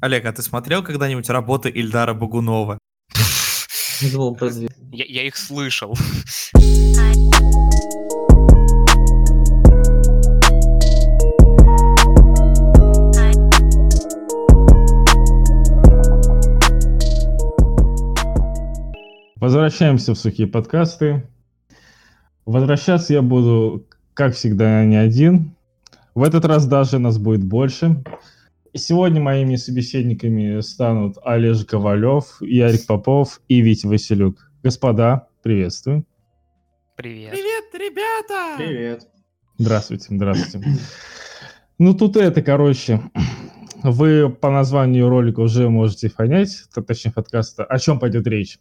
Олег, а ты смотрел когда-нибудь работы Ильдара Багунова? Я, я их слышал. Возвращаемся в сухие подкасты. Возвращаться я буду, как всегда, не один. В этот раз даже нас будет больше. Сегодня моими собеседниками станут Олеж Ковалев, Ярик Попов и Витя Василюк. Господа, приветствую. Привет. Привет, ребята! Привет. Здравствуйте, здравствуйте. Ну тут это, короче, вы по названию ролика уже можете понять, точнее подкаста, о чем пойдет речь.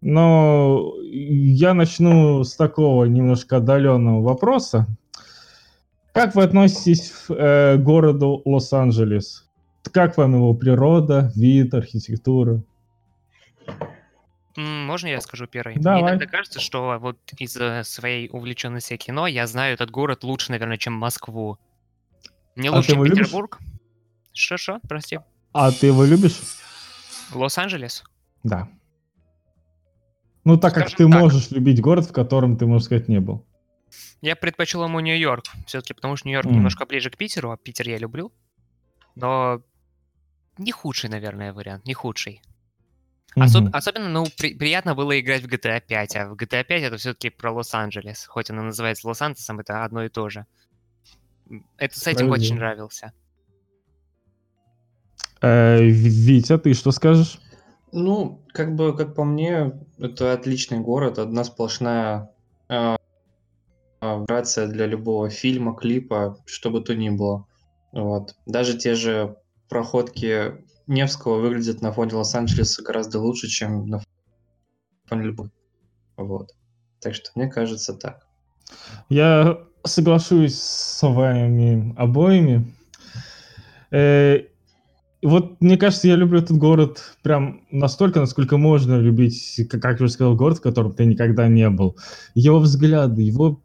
Но я начну с такого немножко отдаленного вопроса. Как вы относитесь к э, городу Лос-Анджелес? Как вам его природа, вид, архитектура? Можно я скажу первый? Давай. Мне иногда кажется, что вот из-за своей увлеченности кино я знаю этот город лучше, наверное, чем Москву. Не А лучше, чем? Петербург. Что-что? Прости. А ты его любишь? Лос-Анджелес? Да. Ну, так как Скажем ты так. можешь любить город, в котором ты, можно сказать, не был. Я предпочел ему Нью-Йорк. Все-таки потому что Нью-Йорк М. немножко ближе к Питеру, а Питер я люблю. Но не худший, наверное, вариант. Не худший. Особ- Мгм. Особенно, ну, при- приятно было играть в GTA 5, а в GTA 5 это все-таки про Лос-Анджелес. Хоть она называется Лос-Анджелесом, это одно и то же. Это с этим очень нравился. Э, Витя, ты что скажешь? Ну, как бы, как по мне, это отличный город, одна сплошная э, вибрация для любого фильма, клипа, что бы то ни было. Вот. Даже те же проходки Невского выглядят на фоне Лос-Анджелеса гораздо лучше, чем на фоне любой. Вот. Так что мне кажется так. Я соглашусь с вами обоими. Э, вот мне кажется, я люблю этот город прям настолько, насколько можно любить, как я уже сказал, город, в котором ты никогда не был. Его взгляды, его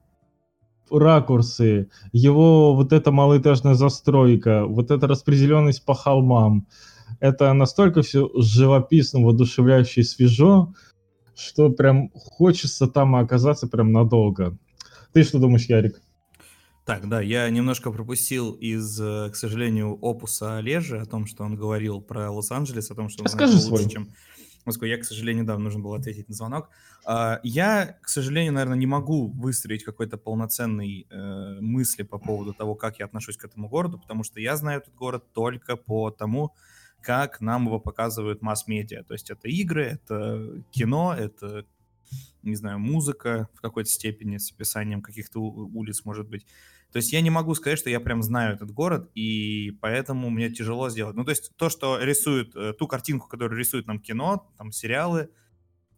ракурсы, его вот эта малоэтажная застройка, вот эта распределенность по холмам. Это настолько все живописно, воодушевляюще и свежо, что прям хочется там оказаться прям надолго. Ты что думаешь, Ярик? Так, да, я немножко пропустил из, э, к сожалению, опуса Олежи о том, что он говорил про Лос-Анджелес, о том, что он Расскажи его лучше, свой. чем Москву. Я, к сожалению, да, нужно было ответить на звонок. А, Я, к сожалению, наверное, не могу выстроить какой-то полноценной э, мысли по поводу того, как я отношусь к этому городу, потому что я знаю этот город только по тому, как нам его показывают масс-медиа. То есть это игры, это кино, это, не знаю, музыка в какой-то степени с описанием каких-то улиц, может быть. То есть я не могу сказать, что я прям знаю этот город, и поэтому мне тяжело сделать. Ну, то есть то, что рисует, э, ту картинку, которую рисует нам кино, там сериалы,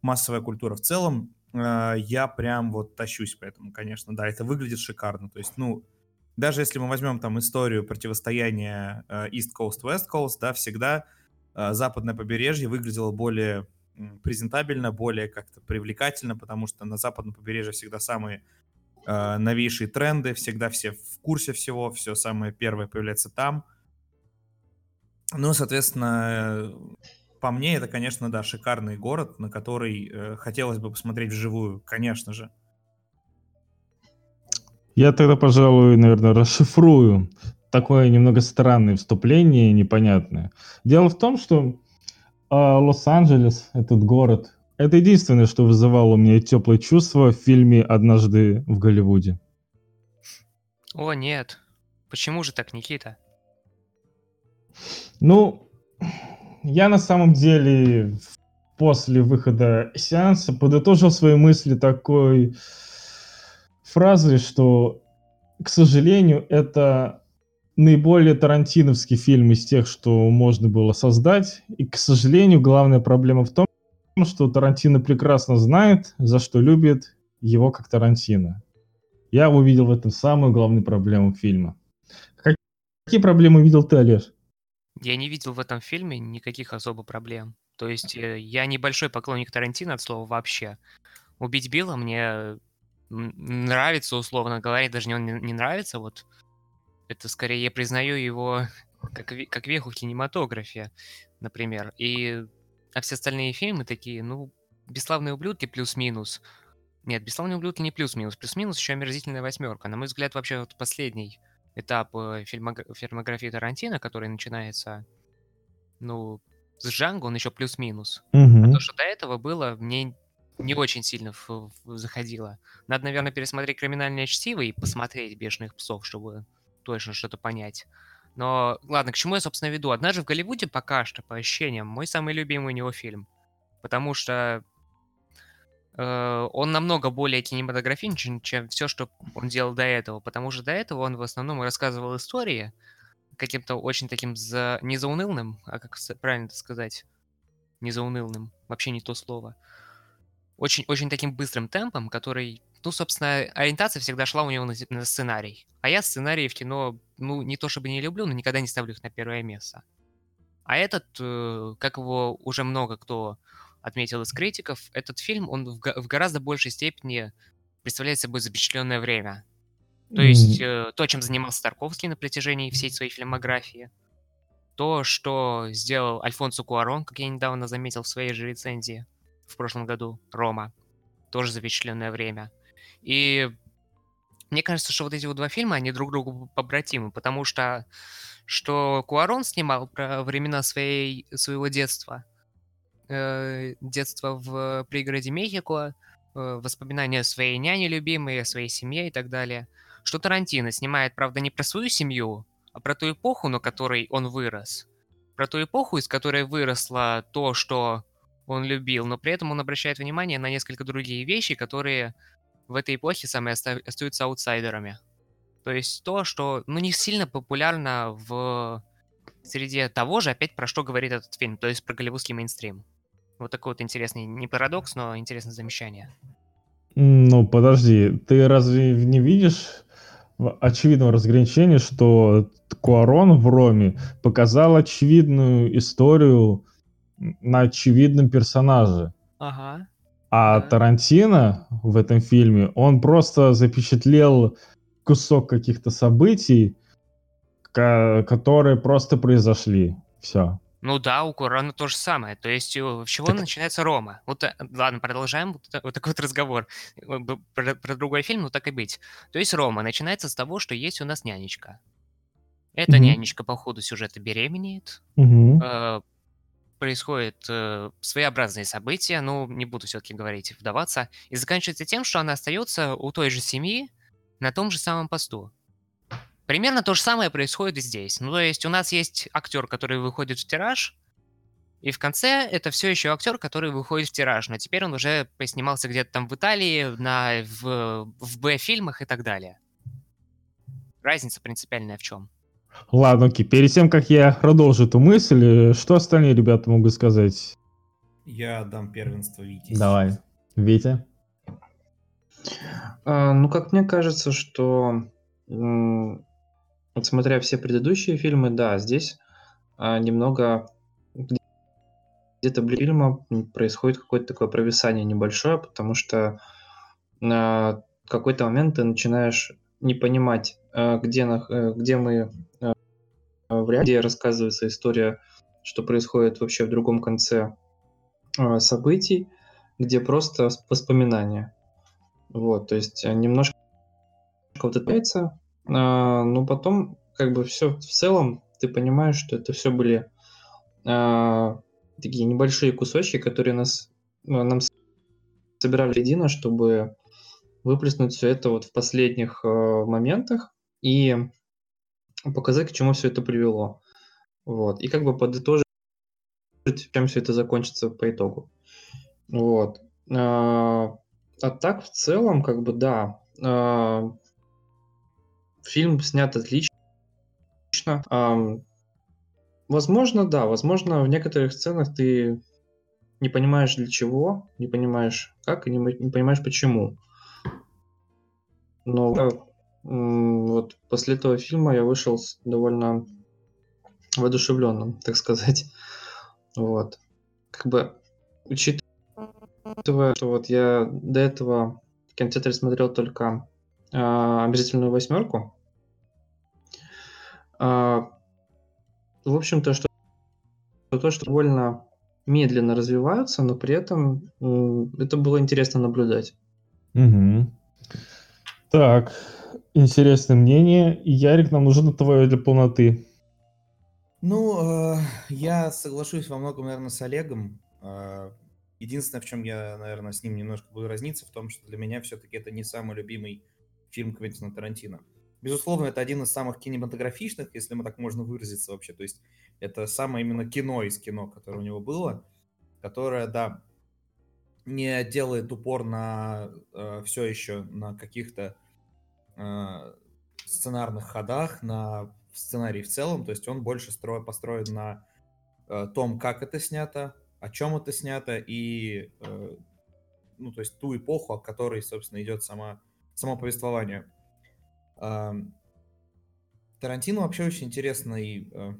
массовая культура в целом, э, я прям вот тащусь поэтому, конечно, да, это выглядит шикарно. То есть, ну, даже если мы возьмем там историю противостояния э, East Coast, West Coast, да, всегда западное побережье выглядело более презентабельно, более как-то привлекательно, потому что на западном побережье всегда самые э, новейшие тренды, всегда все в курсе всего, все самое первое появляется там. Ну, соответственно, э, по мне, это, конечно, да, шикарный город, на который э, хотелось бы посмотреть вживую, конечно же. Я тогда, пожалуй, наверное, расшифрую такое немного странное вступление, непонятное. Дело в том, что а, Лос-Анджелес, этот город, это единственное, что вызывало у меня теплые чувства в фильме «Однажды в Голливуде». О, нет. Почему же так, Никита? Ну, я на самом деле после выхода сеанса подытожил свои мысли такой фразой, что, к сожалению, это наиболее тарантиновский фильм из тех, что можно было создать. И, к сожалению, главная проблема в том, что Тарантино прекрасно знает, за что любит его как Тарантино. Я увидел в этом самую главную проблему фильма. Как- Какие проблемы видел ты, Олеж? Я не видел в этом фильме никаких особо проблем. То есть э, я небольшой поклонник Тарантино от слова вообще. Убить Билла мне нравится, условно говоря, даже не он не, нравится, вот. Это скорее я признаю его как, как веху в кинематографе, например. И а все остальные фильмы такие, ну, «Бесславные ублюдки» плюс-минус. Нет, «Бесславные ублюдки» не плюс-минус. Плюс-минус еще «Омерзительная восьмерка». На мой взгляд, вообще вот последний этап э, фильмог- фильмографии Тарантино, который начинается, ну, с Джанго, он еще плюс-минус. А Мгм. то, что до этого было, мне не очень сильно в- в- заходило. Надо, наверное, пересмотреть «Криминальное чтиво» и посмотреть «Бешеных псов», чтобы точно что-то понять. Но, ладно, к чему я, собственно, веду? «Однажды в Голливуде» пока что, по ощущениям, мой самый любимый у него фильм. Потому что э, он намного более кинематографичен, чем все, что он делал до этого. Потому что до этого он в основном рассказывал истории каким-то очень таким за... не заунывным, а как правильно это сказать? Не заунывным. Вообще не то слово очень, очень таким быстрым темпом, который, ну, собственно, ориентация всегда шла у него на, на сценарий. А я сценарии в кино, ну, не то чтобы не люблю, но никогда не ставлю их на первое место. А этот, э, как его уже много кто отметил из критиков, этот фильм, он в, в гораздо большей степени представляет собой запечатленное время. То есть э, то, чем занимался Тарковский на протяжении всей своей фильмографии, то, что сделал Альфонсо Куарон, как я недавно заметил в своей же рецензии в прошлом году, Рома, тоже запечатленное время. И мне кажется, что вот эти вот два фильма, они друг другу побратимы, потому что что Куарон снимал про времена своей, своего детства, э, детства в пригороде Мехико, э, воспоминания о своей няне любимой, о своей семье и так далее. Что Тарантино снимает, правда, не про свою семью, а про ту эпоху, на которой он вырос. Про ту эпоху, из которой выросло то, что он любил, но при этом он обращает внимание на несколько другие вещи, которые в этой эпохе самые оста- остаются аутсайдерами. То есть то, что ну, не сильно популярно в среде того же, опять про что говорит этот фильм, то есть про голливудский мейнстрим. Вот такой вот интересный, не парадокс, но интересное замечание. Ну, подожди, ты разве не видишь в- очевидного разграничения, что Куарон в Роме показал очевидную историю на очевидном персонаже, Ага. А. Тарантино в этом фильме, он просто запечатлел кусок каких-то событий, которые просто произошли. Все. Ну да, у Курана то же самое. То есть э, с чего Так- начинается Рома? Вот, э, ладно, продолжаем вот, та- вот такой вот разговор Э, про, про другой фильм, ну так и быть. То есть Рома начинается с того, что есть у нас нянечка. Эта Мгм. нянечка по ходу сюжета беременеет, Мгм. э, происходят э, своеобразные события, ну, не буду все-таки говорить, вдаваться, и заканчивается тем, что она остается у той же семьи на том же самом посту. Примерно то же самое происходит и здесь. Ну, то есть у нас есть актер, который выходит в тираж, и в конце это все еще актер, который выходит в тираж, но теперь он уже поснимался где-то там в Италии, на, в, в Б-фильмах и так далее. Разница принципиальная в чем? Ладно, окей. Перед тем, как я продолжу эту мысль, э, что остальные ребята могут сказать? Я отдам первенство Вите. Давай. Витя? А, ну, как мне кажется, что м, вот смотря все предыдущие фильмы, да, здесь а, немного где- где-то ближе фильма происходит какое-то такое провисание небольшое, потому что на какой-то момент ты начинаешь не понимать, где, нах- э, где мы а, в реале, где рассказывается история, что происходит вообще в другом конце а, событий, где просто воспоминания. Вот, то есть э, немножко вот это появляется, а, но потом как бы все в целом ты понимаешь, что это все были а, такие небольшие кусочки, которые нас ну, нам собирали едино, чтобы выплеснуть все это вот в последних э, моментах и показать, к чему все это привело. Вот. И как бы подытожить, чем все это закончится по итогу. Вот. А а так, в целом, как бы, да, а, фильм снят отлично. Возможно, да, возможно, в некоторых сценах ты не понимаешь для чего, не понимаешь как и не, не понимаешь почему. Но вот после этого фильма я вышел с довольно воодушевленным, так сказать. Вот. Как бы, учитывая, что вот я до этого в кинотеатре смотрел только а, «Омерзительную восьмерку», а, в общем-то, что то, что довольно медленно развиваются, но при этом это было интересно наблюдать. Угу. Так, интересное мнение. Ярик, нам нужно твое для полноты. Ну, э, я соглашусь во многом, наверное, с Олегом. Э, единственное, в чем я, наверное, с ним немножко буду разниться, в том, что для меня все-таки это не самый любимый фильм Квентина Тарантино. Безусловно, это один из самых кинематографичных, если мы так можно выразиться вообще. То есть это самое именно кино из кино, которое у него было, которое, да, не делает упор на э, все еще на каких-то э, сценарных ходах, на сценарий в целом. То есть он больше стро... построен на э, том, как это снято, о чем это снято и, э, ну, то есть ту эпоху, о которой, собственно, идет сама, само повествование. Тарантино вообще очень интересный э,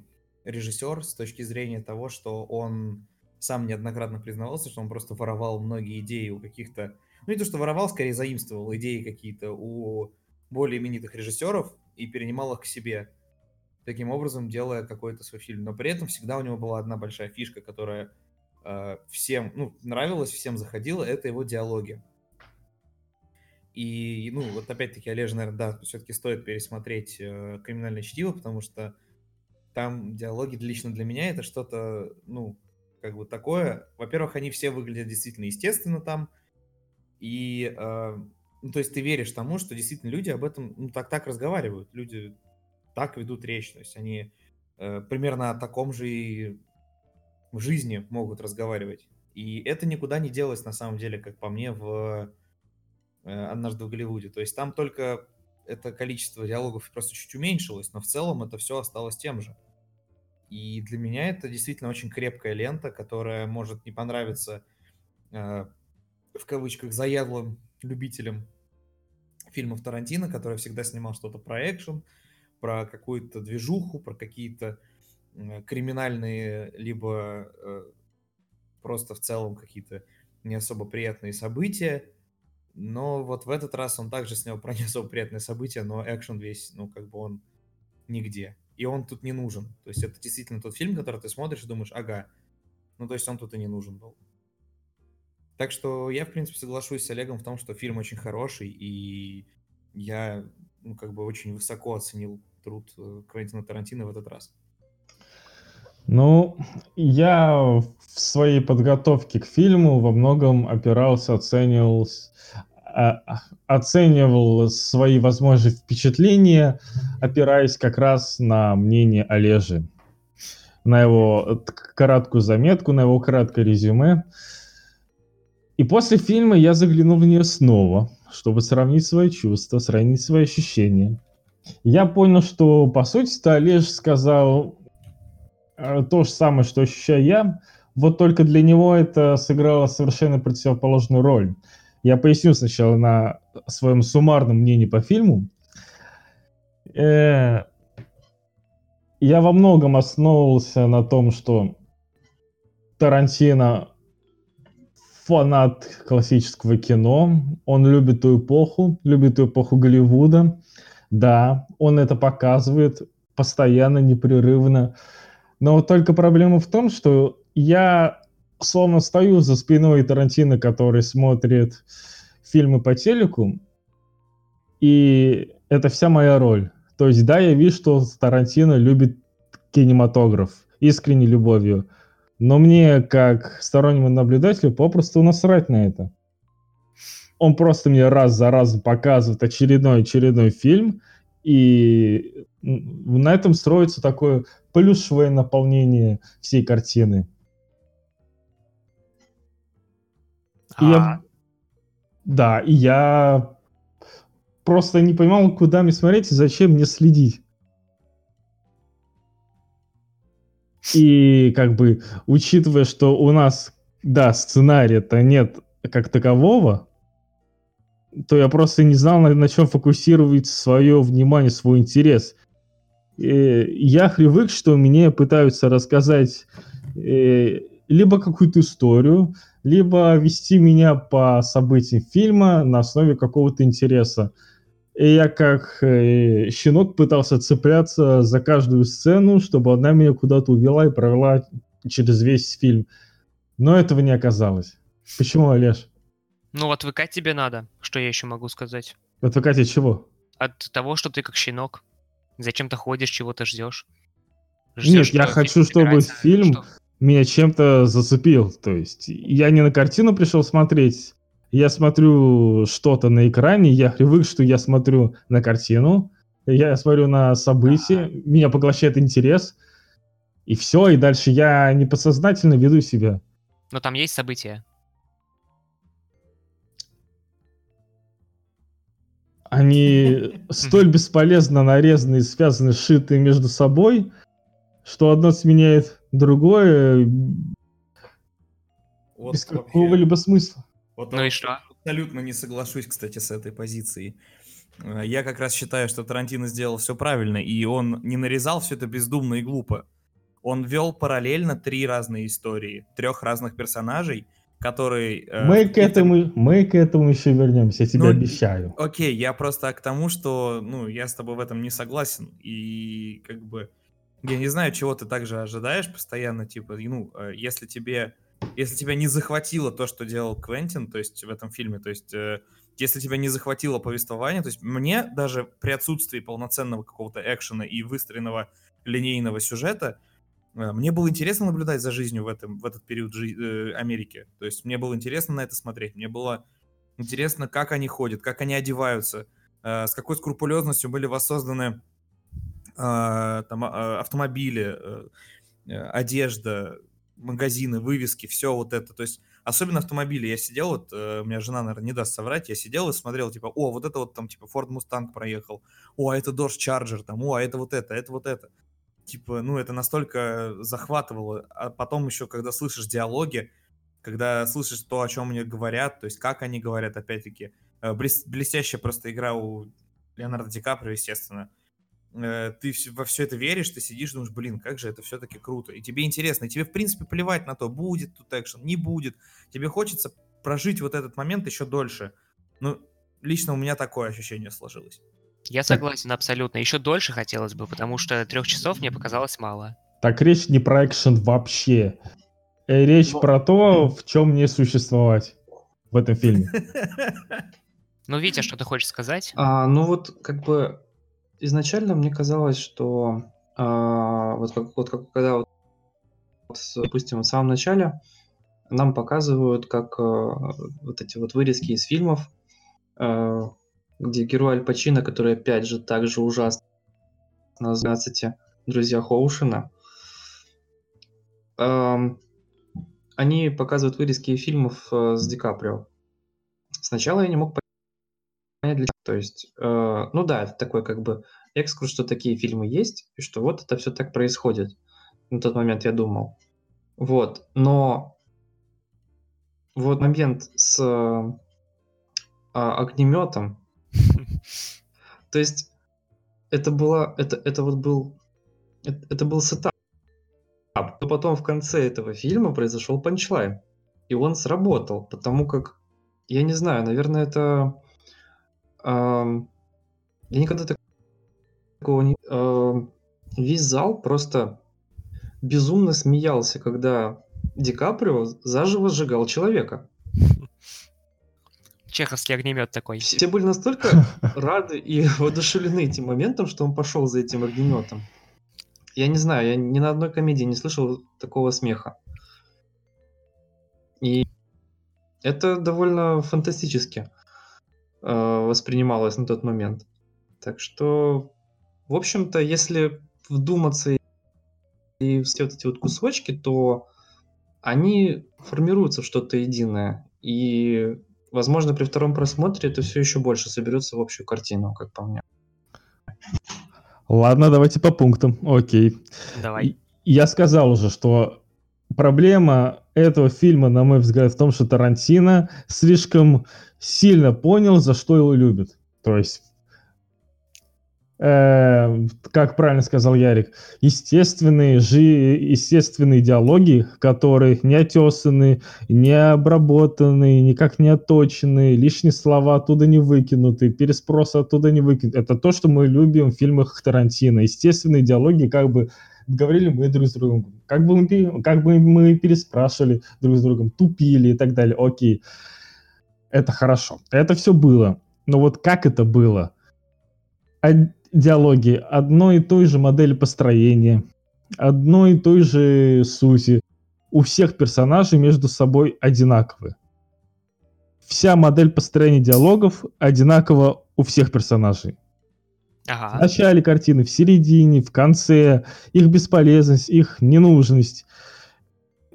режиссер с точки зрения того, что он сам неоднократно признавался, что он просто воровал многие идеи у каких-то... Ну, не то, что воровал, скорее заимствовал идеи какие-то у более именитых режиссеров и перенимал их к себе, таким образом делая какой-то свой фильм. Но при этом всегда у него была одна большая фишка, которая э, всем, ну, нравилась, всем заходила, это его диалоги. И, ну, вот опять-таки, Олеже, наверное, да, все-таки стоит пересмотреть э, «Криминальное чтиво», потому что там диалоги лично для меня это что-то, ну, как бы такое. Во-первых, они все выглядят действительно естественно там, и, э, ну, то есть ты веришь тому, что действительно люди об этом, ну, так так разговаривают, люди так ведут речь, то есть они э, примерно о таком же и в жизни могут разговаривать. И это никуда не делось, на самом деле, как по мне, в э, «Однажды в Голливуде». То есть там только это количество диалогов просто чуть уменьшилось, но в целом это все осталось тем же. И для меня это действительно очень крепкая лента, которая может не понравиться э, в кавычках заядлым любителям фильмов Тарантино, который всегда снимал что-то про экшен, про какую-то движуху, про какие-то э, криминальные, либо э, просто в целом какие-то не особо приятные события. Но вот в этот раз он также снял про не особо приятные события, но экшен весь, ну, как бы он нигде и он тут не нужен. То есть это действительно тот фильм, который ты смотришь и думаешь, ага, ну то есть он тут и не нужен был. Так что я, в принципе, соглашусь с Олегом в том, что фильм очень хороший, и я, ну, как бы очень высоко оценил труд э, Квентина Тарантино в этот раз. Ну, я в своей подготовке к фильму во многом опирался, оценивал оценивал свои возможные впечатления, опираясь как раз на мнение Олежи, на его краткую заметку, на его краткое резюме. И после фильма я заглянул в нее снова, чтобы сравнить свои чувства, сравнить свои ощущения. Я понял, что, по сути-то, Олеж сказал э, то же самое, что ощущаю я, вот только для него это сыграло совершенно противоположную роль. Я поясню сначала на своем суммарном мнении по фильму. Э, я во многом основывался на том, что Тарантино фанат классического кино, он любит ту эпоху, любит ту эпоху Голливуда. Да, он это показывает постоянно, непрерывно. Но только проблема в том, что я словно стою за спиной Тарантино, который смотрит фильмы по телеку, и это вся моя роль. То есть, да, я вижу, что Тарантино любит кинематограф искренней любовью, но мне, как стороннему наблюдателю, попросту насрать на это. Он просто мне раз за разом показывает очередной очередной фильм, и на этом строится такое плюшевое наполнение всей картины. И я... А. Да, и я просто не понимал, куда мне смотреть и зачем мне следить. И как бы, учитывая, что у нас, да, сценария-то нет как такового, то я просто не знал, на, на чем фокусировать свое внимание, свой интерес. И я привык, что мне пытаются рассказать э, либо какую-то историю, либо вести меня по событиям фильма на основе какого-то интереса. И я как э, щенок пытался цепляться за каждую сцену, чтобы она меня куда-то увела и провела через весь фильм. Но этого не оказалось. Почему, Олеж? Ну, отвыкать тебе надо, что я еще могу сказать. Отвыкать от чего? От того, что ты как щенок. Зачем ты ходишь, чего ты ждешь? Нет, я хочу, чтобы фильм что- меня чем-то зацепил. То есть я не на картину пришел смотреть, я смотрю что-то на экране, я привык, что я смотрю на картину, я смотрю на события, меня поглощает интерес, и все, и дальше я неподсознательно веду себя. Но там есть события. Они столь бесполезно нарезаны и связаны, сшиты между собой, что одно сменяет другое Вот без вообще- какого-либо смысла. вот Ну и что? Абсолютно не соглашусь, кстати, с этой позицией. Э, Я как раз считаю, что Тарантино сделал все правильно, и он не нарезал все это бездумно и глупо. Он вел параллельно три разные истории, трех разных персонажей, которые... э, Мы в к этому, мы к этому еще вернемся, я тебе Ну, обещаю. Окей, я просто к тому, что, ну, я с тобой в этом не согласен, и как бы я не знаю, чего ты также ожидаешь постоянно, типа, ну, э, если тебе, если тебя не захватило то, что делал Квентин, то есть в этом фильме, то есть э, если тебя не захватило повествование, то есть мне даже при отсутствии полноценного какого-то экшена и выстроенного линейного сюжета, э, мне было интересно наблюдать за жизнью в, этом, в этот период жи- Америки. То есть мне было интересно на это смотреть. Мне было интересно, как они ходят, как они одеваются, с какой скрупулезностью были воссозданы там, а, автомобили, э, э, одежда, магазины, вывески, все вот это. То есть особенно автомобили. Я сидел, вот, э, у меня жена, наверное, не даст соврать, я сидел и смотрел, типа, о, вот это вот там, типа, Ford Mustang проехал, о, а это Dodge Charger, там, о, а это вот это, это вот это. Типа, ну, это настолько захватывало. А потом еще, когда слышишь диалоги, когда слышишь то, о чем они говорят, то есть как они говорят, опять-таки, блес- блестящая просто игра у Леонардо Ди Каприо, естественно. Э, Ты во все это веришь, ты сидишь, думаешь, блин, как же это все-таки круто. И тебе интересно, и тебе, в принципе, плевать на то, будет тут экшен, не будет. Тебе хочется прожить вот этот момент еще дольше. Ну, лично у меня такое ощущение сложилось. Я согласен абсолютно. Еще дольше хотелось бы, потому что трех часов мне показалось мало. Так речь не про экшен вообще. Э, Речь Ну, про то, в чем не существовать в этом фильме. Ну, Витя, что ты хочешь сказать? А, ну вот как бы изначально мне казалось, что а, вот, как, вот как когда вот, допустим, в самом начале нам показывают, как а, вот эти вот вырезки из фильмов, а, где герой Аль Пачино, который опять же так же ужасно на 12 друзьях Оушена, ам, они показывают вырезки фильмов э, с Ди Каприо. Сначала я не мог понять, для. То есть, э, ну да, это такой как бы экскурс, что такие фильмы есть, и что вот это все так происходит. На тот момент я думал. Вот, но вот момент с э, а, огнеметом, то есть это было, это, это вот был, это, это был setup. Но потом в конце этого фильма произошел punchline. И он сработал, потому как, я не знаю, наверное, это... я никогда так- такого не... весь зал просто безумно смеялся, когда Ди Каприо заживо сжигал человека. Чеховский огнемет такой. Все были настолько рады и воодушевлены этим моментом, что он пошел за этим огнеметом. Я не знаю, я ни на одной комедии не слышал такого смеха. И это довольно фантастически воспринималось на тот момент. Так что, в общем-то, если вдуматься и все вот эти вот кусочки, то они формируются в что-то единое. И, возможно, при втором просмотре это все еще больше соберется в общую картину, как по мне. Ладно, давайте по пунктам. Окей. Давай. Я сказал уже, что проблема этого фильма, на мой взгляд, в том, что Тарантино слишком сильно понял, за что его любят. То есть э, как правильно сказал Ярик, естественные, жи, естественные диалоги, которые не отесаны, не обработаны, никак не оточены, лишние слова оттуда не выкинуты, переспросы оттуда не выкинуты. Это то, что мы любим в фильмах Тарантино. Естественные диалоги, как бы говорили мы друг с другом, как бы мы, как бы мы переспрашивали друг с другом, тупили и так далее. Окей, это хорошо. Это все было. Но вот как это было? диалоги одной и той же модели построения, одной и той же сути. У всех персонажей между собой одинаковые. Вся модель построения диалогов одинакова у всех персонажей. Ага. В начале картины, в середине, в конце, их бесполезность, их ненужность.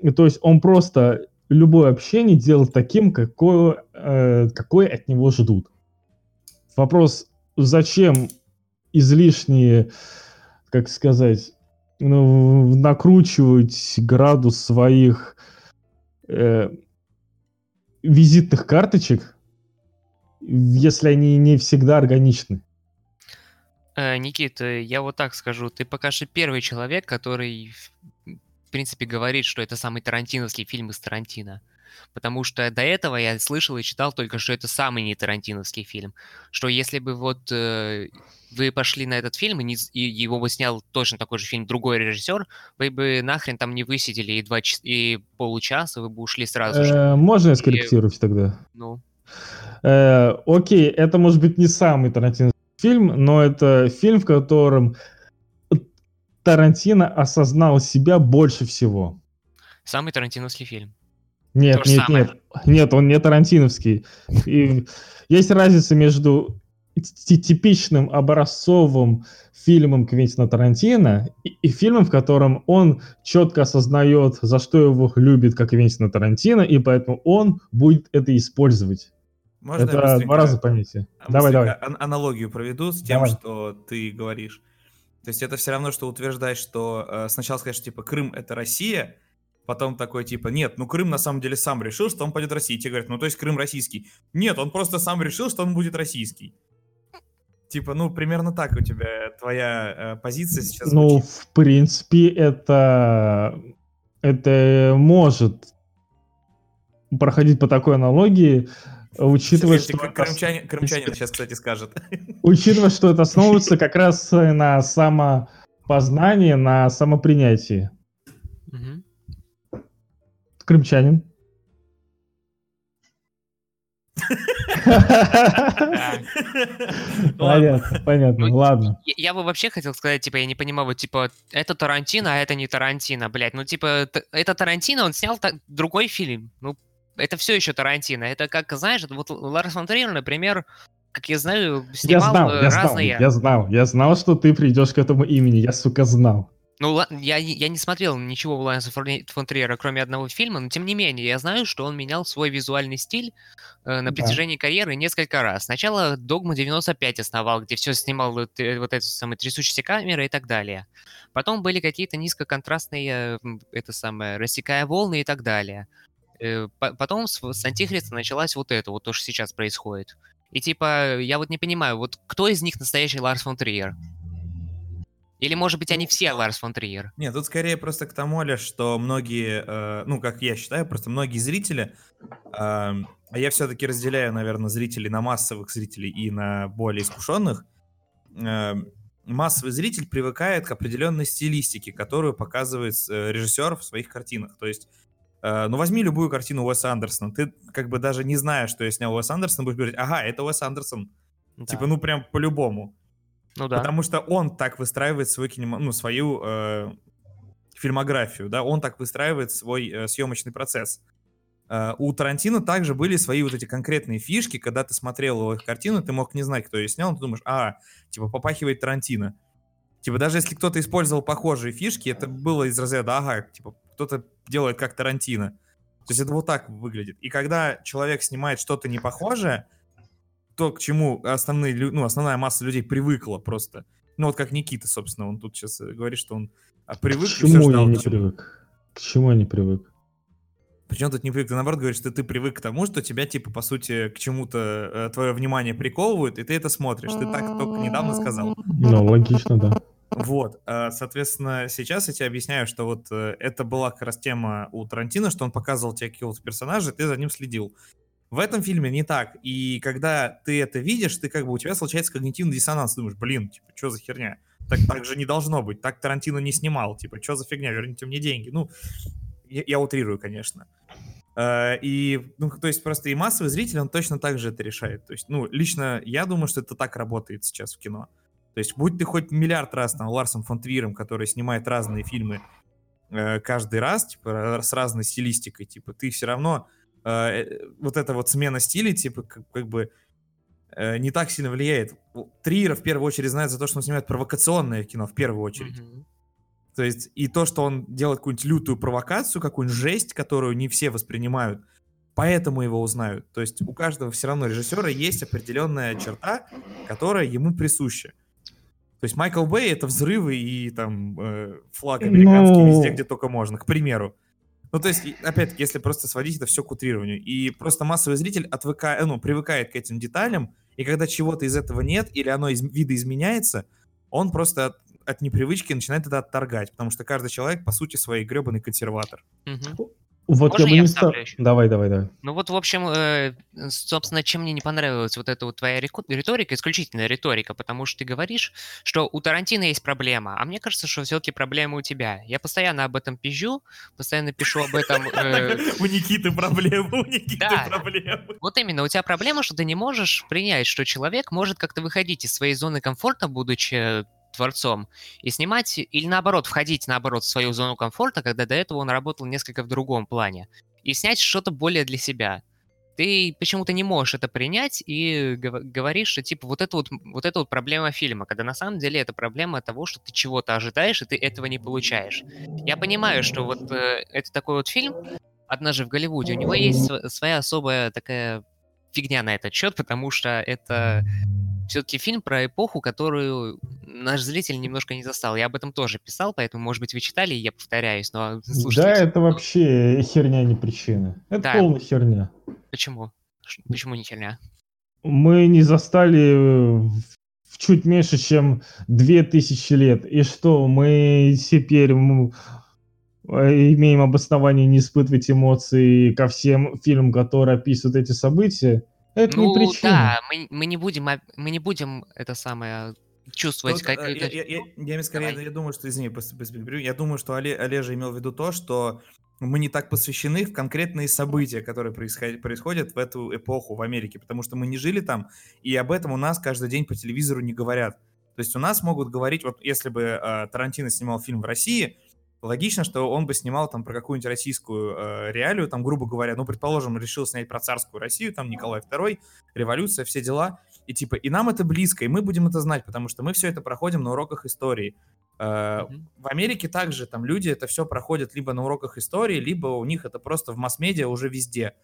И то есть он просто любое общение делал таким, какое, э, какое от него ждут. Вопрос, зачем излишние, как сказать, ну, накручивать градус своих э, визитных карточек, если они не всегда органичны. Э, Никита, я вот так скажу, ты пока что первый человек, который, в принципе, говорит, что это самый тарантиновский фильм из Тарантино. Потому что до этого я слышал и читал только, что это самый не тарантиновский фильм. Что если бы вот э, вы пошли на этот фильм, и, не, и его бы снял точно такой же фильм другой режиссер, вы бы нахрен там не высидели и, два и получаса, вы бы ушли сразу же. Э, можно я скорректирую тогда? Ну. Э, окей, это может быть не самый тарантиновский фильм, но это фильм, в котором Тарантино осознал себя больше всего. Самый тарантиновский фильм. Нет, нет, самое. нет. Нет, он не тарантиновский. И есть разница между типичным образцовым фильмом Квентина Тарантино и, и фильмом, в котором он четко осознает, за что его любит как Квентина Тарантино, и поэтому он будет это использовать. Можно это два раза поймите. Давай, давай. Аналогию проведу с тем, давай. что ты говоришь. То есть это все равно, что утверждать, что э, сначала что типа Крым это Россия, Потом такой типа, нет, ну Крым на самом деле сам решил, что он пойдет в Россию. И тебе говорят, ну то есть Крым российский. Нет, он просто сам решил, что он будет российский. Типа, ну примерно так у тебя твоя э, позиция сейчас Ну, звучит. в принципе, это... Это может проходить по такой аналогии, учитывая, что... Крымчанин, крымчанин сейчас, кстати, скажет. Учитывая, что это основывается как раз на самопознании, на самопринятии. Угу крымчанин. Понятно, понятно, ну, ладно. Я бы вообще хотел сказать, типа, я не понимаю, вот, типа, это Тарантино, а это не Тарантино, блядь. Ну, типа, это Тарантино, он снял другой фильм. Ну, это все еще Тарантино. Это как, знаешь, вот Ларс фон Триер, например, как я знаю, снимал я знал, я разные... Знал, я знал, я знал, что ты придешь к этому имени, я, сука, знал. Ну, я, я не смотрел ничего Лайнса фон Триера, кроме одного фильма, но тем не менее, я знаю, что он менял свой визуальный стиль э, на протяжении да. карьеры несколько раз. Сначала Догма 95 основал, где все снимал вот, э, вот эти самые трясущиеся камеры и так далее. Потом были какие-то низкоконтрастные, это самое, рассекая волны и так далее. Э, потом с, с Антихриста началась вот это, вот то, что сейчас происходит. И типа, я вот не понимаю, вот кто из них настоящий Ларс фон Триер? Или, может быть, они все Ларс фон Триер? Нет, тут скорее просто к тому, лишь, что многие, э, ну, как я считаю, просто многие зрители, э, а я все-таки разделяю, наверное, зрителей на массовых зрителей и на более искушенных, э, массовый зритель привыкает к определенной стилистике, которую показывает э, режиссер в своих картинах. То есть, ну, возьми любую картину Уэса Андерсона, ты как бы даже не зная, что я снял Уэс Андерсон, будешь говорить, ага, это Уэс Андерсон. Да. Типа, ну, прям по-любому. Ну да. Потому что он так выстраивает свой кинема, ну, свою э, фильмографию, да, он так выстраивает свой э, съемочный процесс. Э, у Тарантино также были свои вот эти конкретные фишки, когда ты смотрел его картину, ты мог не знать, кто ее снял, но ты думаешь, а, типа, попахивает Тарантино. Типа, даже если кто-то использовал похожие фишки, это было из разряда, ага, типа, кто-то делает как Тарантино. То есть это вот так выглядит. И когда человек снимает что-то непохожее, то, к чему основные, ну, основная масса людей привыкла просто. Ну, вот как Никита, собственно, он тут сейчас э, говорит, что он а, привык к чему ждал. я не привык? К чему я не привык? Причем тут не привык? Ты наоборот говоришь, что ты привык к тому, что тебя, типа, по сути, к чему-то э, твое внимание приковывают, и ты это смотришь. Ты так только недавно сказал. Ну, логично, да. Вот, э, соответственно, сейчас я тебе объясняю, что вот э, это была как раз тема у Тарантино, что он показывал тебе какого-то персонажа, ты за ним следил. В этом фильме не так. И когда ты это видишь, ты как бы у тебя случается когнитивный диссонанс. Думаешь, блин, типа, что за херня? Так, так же не должно быть. Так Тарантино не снимал. Типа, что за фигня? Верните мне деньги. Ну, я, я утрирую, конечно. Э, И, ну, то есть просто и массовый зритель, он точно так же это решает. То есть, ну, лично я думаю, что это так работает сейчас в кино. То есть, будь ты хоть миллиард раз там Ларсом фон Триром, который снимает разные фильмы э, каждый раз, типа, с разной стилистикой, типа, ты все равно э, вот эта вот смена стилей, типа, как, как бы э, не так сильно влияет. Триера в первую очередь знает за то, что он снимает провокационное кино, в первую очередь. Мгм. То есть и то, что он делает какую-нибудь лютую провокацию, какую-нибудь жесть, которую не все воспринимают, поэтому его узнают. То есть у каждого все равно режиссера есть определенная черта, которая ему присуща. То есть Майкл Бэй это взрывы и там э, флаг американский Ну- везде, где только можно, к примеру. Ну, то есть, опять-таки, если просто сводить это все к утрированию. И просто массовый зритель отвыкает, ну, привыкает к этим деталям, и когда чего-то из этого нет, или оно из, видоизменяется, он просто от, от непривычки начинает это отторгать, потому что каждый человек, по сути, своей гребаный консерватор. Мгм. Вот Можно я бы я не вставлю стал... еще? Давай, давай, давай. Ну вот, в общем, э, собственно, чем мне не понравилась вот эта вот твоя риторика, исключительная риторика, потому что ты говоришь, что у Тарантино есть проблема, а мне кажется, что все-таки проблема у тебя. Я постоянно об этом пизжу, постоянно пишу об этом. э, У Никиты проблемы, у Никиты Да. проблемы. Вот именно, у тебя проблема, что ты не можешь принять, что человек может как-то выходить из своей зоны комфорта, будучи творцом, и снимать, или наоборот, входить, наоборот, в свою зону комфорта, когда до этого он работал несколько в другом плане, и снять что-то более для себя. Ты почему-то не можешь это принять и гов- говоришь, что типа вот это вот, вот это вот проблема фильма, когда на самом деле это проблема того, что ты чего-то ожидаешь, и ты этого не получаешь. Я понимаю, что вот э, это такой вот фильм, однажды в Голливуде, у него есть св- своя особая такая фигня на этот счет, потому что это все-таки фильм про эпоху, которую наш зритель немножко не застал. Я об этом тоже писал, поэтому, может быть, вы читали, и я повторяюсь, но слушайте, да, это вообще херня, не причина. Это Да. полная херня. почему? Почему не херня? Мы не застали э, в чуть меньше, чем 2000 лет. И что, мы теперь э, имеем обоснование не испытывать эмоции ко всем фильмам, которые описывают эти события? Это ну, не причина. да, мы, мы не будем, мы не будем это самое чувствовать Тут, э, какую-то... я, я, я, я скорее, Давай. я думаю, что, извини, я думаю, что Оле- Олежа имел в виду то, что мы не так посвящены в конкретные события, которые происходят, происходят в эту эпоху в Америке, потому что мы не жили там, и об этом у нас каждый день по телевизору не говорят. То есть у нас могут говорить, вот если бы э, Тарантино снимал фильм в России, логично, что он бы снимал там про какую-нибудь российскую э, реалию, там, грубо говоря, ну, предположим, решил снять про царскую Россию, там, Николай II, революция, все дела, и типа, и нам это близко, и мы будем это знать, потому что мы все это проходим на уроках истории. Э. В Америке также там люди это все проходят либо на уроках истории, либо у них это просто в масс-медиа уже везде.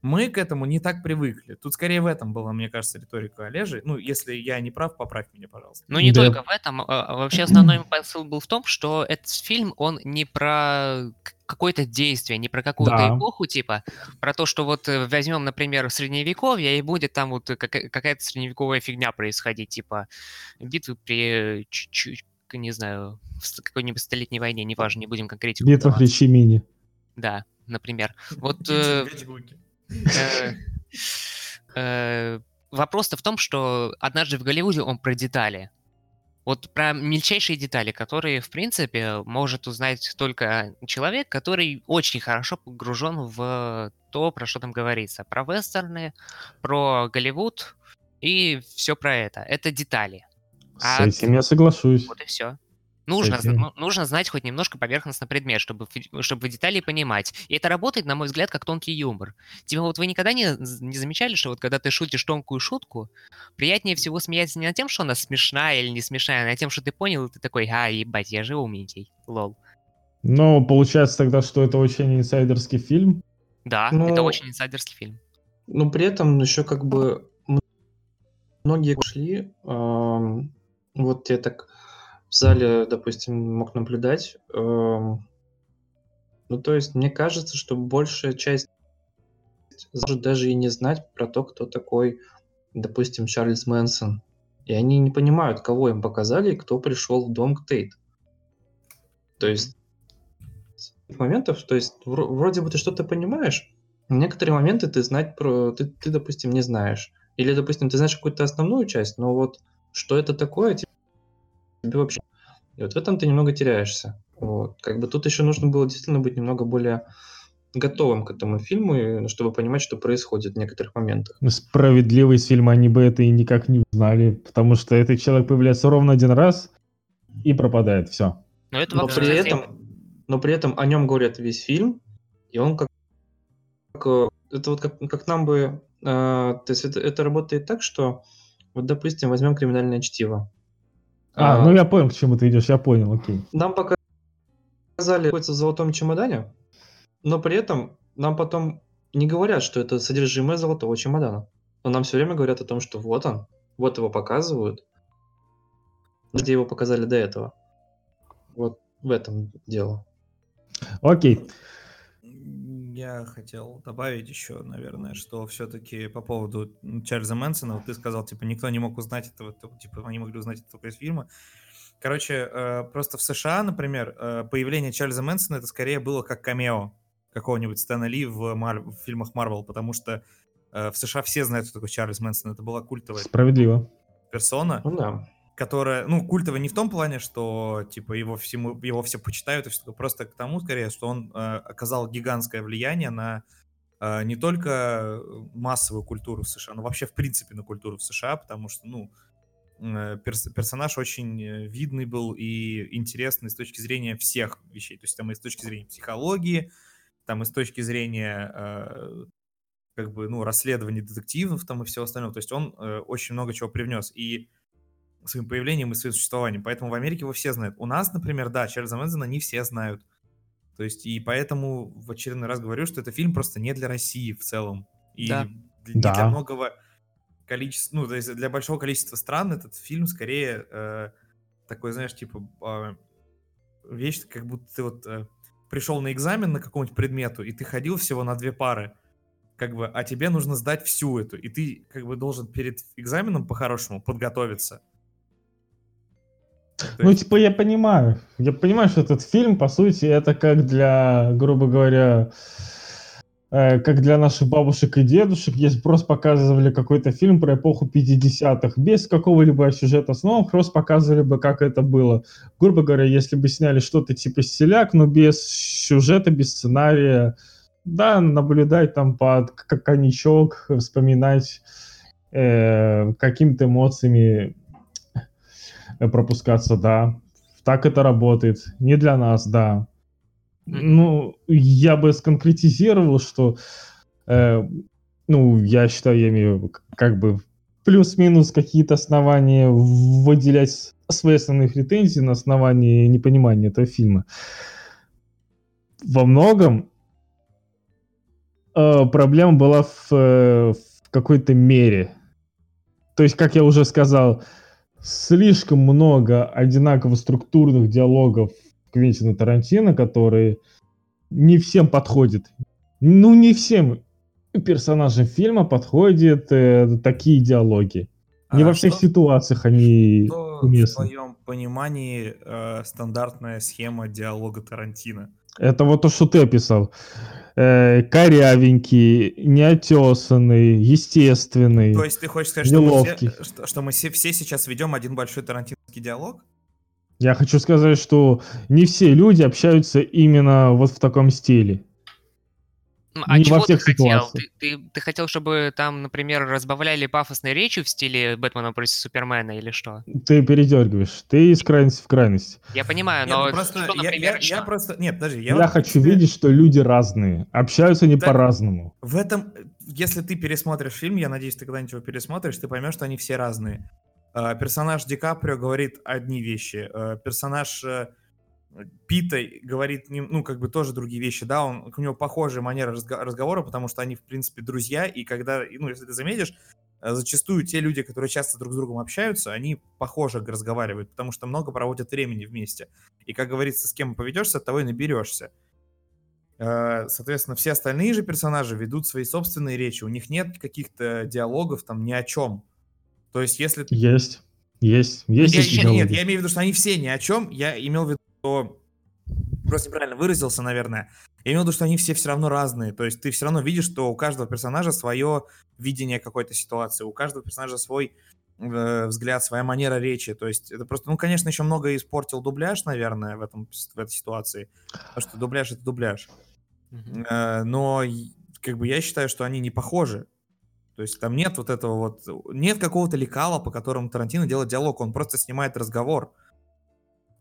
Мы к этому не так привыкли. Тут скорее в этом была, мне кажется, риторика Олежи. Ну, если я не прав, поправь меня, пожалуйста. Ну, не Да. только в этом. а, а Вообще основной посыл был в том, что этот фильм, он не про какое-то действие, не про какую-то Да. эпоху, типа, про то, что вот э, возьмем, например, средневековье, и будет там вот э, какая- какая-то средневековая фигня происходить, типа битвы при, чу- чу- не знаю, в какой-нибудь столетней войне, неважно, не будем конкретику Битва при. Чимине. Да, например. Вот э, э, э, вопрос-то в том, что однажды в Голливуде он про детали. Вот про мельчайшие детали, которые, в принципе, может узнать только человек, который очень хорошо погружен в то, про что там говорится. Про вестерны, про Голливуд и все про это. Это детали. С А этим я соглашусь. Вот и все. Нужно, ну, нужно знать хоть немножко поверхностно предмет, чтобы, чтобы детали понимать. И это работает, на мой взгляд, как тонкий юмор. Типа вот вы никогда не, не замечали, что вот когда ты шутишь тонкую шутку, приятнее всего смеяться не над тем, что она смешная или не смешная, а над тем, что ты понял, и ты такой, а, ебать, я же умненький, лол. Но получается тогда, что это очень инсайдерский фильм. Да, это Ну, очень инсайдерский фильм. Но при этом еще как бы многие шли, ам, вот я так в зале, допустим, мог наблюдать. ам, ну, то есть, мне кажется, что большая часть может даже и не знать про то, кто такой, допустим, Чарльз Мэнсон. и они не понимают, кого им показали и кто пришел в дом к Тейт. То есть моментов, то есть вроде бы ты что-то понимаешь, некоторые моменты ты знать про, ты, ты, допустим, не знаешь. Или, допустим, ты знаешь какую-то основную часть, но вот что это такое, тебе вообще... И вот в этом ты немного теряешься. Вот. Как бы тут еще нужно было действительно быть немного более готовым к этому фильму, чтобы понимать, что происходит в некоторых моментах. Ну, Справедливость фильма они бы это и никак не узнали, потому что этот человек появляется ровно один раз и пропадает, все. Но, это но, при этом, но при этом о нем говорят весь фильм, и он как... как э, это вот как, как нам бы... Э, то есть это, это работает так, что вот, допустим, возьмем криминальное чтиво. А, а, ну я понял, к чему ты идешь, я понял, окей. Нам показали находится в золотом чемодане, но при этом нам потом не говорят, что это содержимое золотого чемодана. Но нам все время говорят о том, что вот он, вот его показывают, где его показали до этого. Вот в этом дело. Окей. Я хотел добавить еще, наверное, что все-таки по поводу Чарльза Мэнсона, вот ты сказал, типа, никто не мог узнать этого, типа, они могли узнать это только из фильма. Короче, э, просто в США, например, э, появление Чарльза Мэнсона это скорее было как камео какого-нибудь Стэна Ли в, Мар... в фильмах Марвел, потому что э, в США все знают, кто такой Чарльз Мэнсон. Это была культовая Справедливо. персона. Ну да которая, ну, культовая не в том плане, что, типа, его, всему, его все почитают, и все просто к тому, скорее, что он э, оказал гигантское влияние на э, не только массовую культуру в США, но вообще, в принципе, на культуру в США, потому что, ну, э, перс персонаж очень э, видный был и интересный с точки зрения всех вещей, то есть там и с точки зрения психологии, там и с точки зрения э, как бы, ну, расследований детективов там и всего остального, то есть он э, очень много чего привнес, и своим появлением и своим существованием. Поэтому в Америке его все знают. У нас, например, да, Чарльза Мэнсона не все знают. То есть, и поэтому в очередной раз говорю, что это фильм просто не для России в целом. И да. не да. для многого количества, ну, то есть для большого количества стран этот фильм скорее э, такой, знаешь, типа э, вещь, как будто ты вот э, пришел на экзамен на какому-нибудь предмету, и ты ходил всего на две пары, как бы, а тебе нужно сдать всю эту, и ты как бы должен перед экзаменом по-хорошему подготовиться. Ну, типа, я понимаю. Я понимаю, что этот фильм, по сути, это как для, грубо говоря, э, как для наших бабушек и дедушек, если просто показывали какой-то фильм про эпоху 50-х, без какого-либо сюжета основного, просто показывали бы, как это было. Грубо говоря, если бы сняли что-то типа «Селяк», но без сюжета, без сценария, да, наблюдать там под коньячок, вспоминать э, какими-то эмоциями пропускаться, да. Так это работает. Не для нас, да. Ну, я бы сконкретизировал, что, э, ну, я считаю, я имею как бы плюс-минус какие-то основания выделять свои основные претензии на основании непонимания этого фильма. Во многом э, проблема была в, э, в какой-то мере. То есть, как я уже сказал, слишком много одинаково структурных диалогов Квентина Тарантино, которые не всем подходят. Ну, не всем персонажам фильма подходят э, такие диалоги. Не а во всех что, ситуациях они что уместны. в твоем понимании э, стандартная схема диалога Тарантино? Это вот то, что ты описал. Э, корявенький, неотесанный, естественный. То есть ты хочешь сказать, что мы, все, что, что мы все, все сейчас ведем один большой тарантиновский диалог? Я хочу сказать, что не все люди общаются именно вот в таком стиле. А не чего во всех ты хотел? Ты, ты, ты хотел, чтобы там, например, разбавляли пафосной речью в стиле Бэтмена против Супермена или что? Ты передергиваешь. Ты из крайности в крайность. Я понимаю, но нет, просто, что, например, я, я, что? я просто... Нет, подожди. Я, я вот, хочу видеть, что люди разные. Общаются они по-разному. В этом... Если ты пересмотришь фильм, я надеюсь, ты когда-нибудь его пересмотришь, ты поймешь, что они все разные. Uh, персонаж Ди Каприо говорит одни вещи. Uh, персонаж... Пита говорит, ну, как бы тоже другие вещи, да, он, у него похожая манера разговора, потому что они, в принципе, друзья, и когда, ну, если ты заметишь, э, зачастую те люди, которые часто друг с другом общаются, они похоже разговаривают, потому что много проводят времени вместе. И, как говорится, с кем поведешься, от того и наберешься. Э, соответственно, все остальные же персонажи ведут свои собственные речи, у них нет каких-то диалогов там ни о чем. То есть, если... Есть. Есть, есть Я- нет, я имею в виду, что они все ни о чем. Я имел в виду, что... Просто неправильно выразился, наверное. Я имел в виду, что они все все равно разные. То есть ты все равно видишь, что у каждого персонажа свое видение какой-то ситуации, у каждого персонажа свой э, взгляд, своя манера речи. То есть это просто, ну, конечно, еще много испортил дубляж, наверное, в, этом, в этой ситуации. Потому что дубляж — это дубляж. Мгм. Э, но как бы я считаю, что они не похожи. То есть там нет вот этого вот, нет какого-то лекала, по которому Тарантино делает диалог, он просто снимает разговор. Я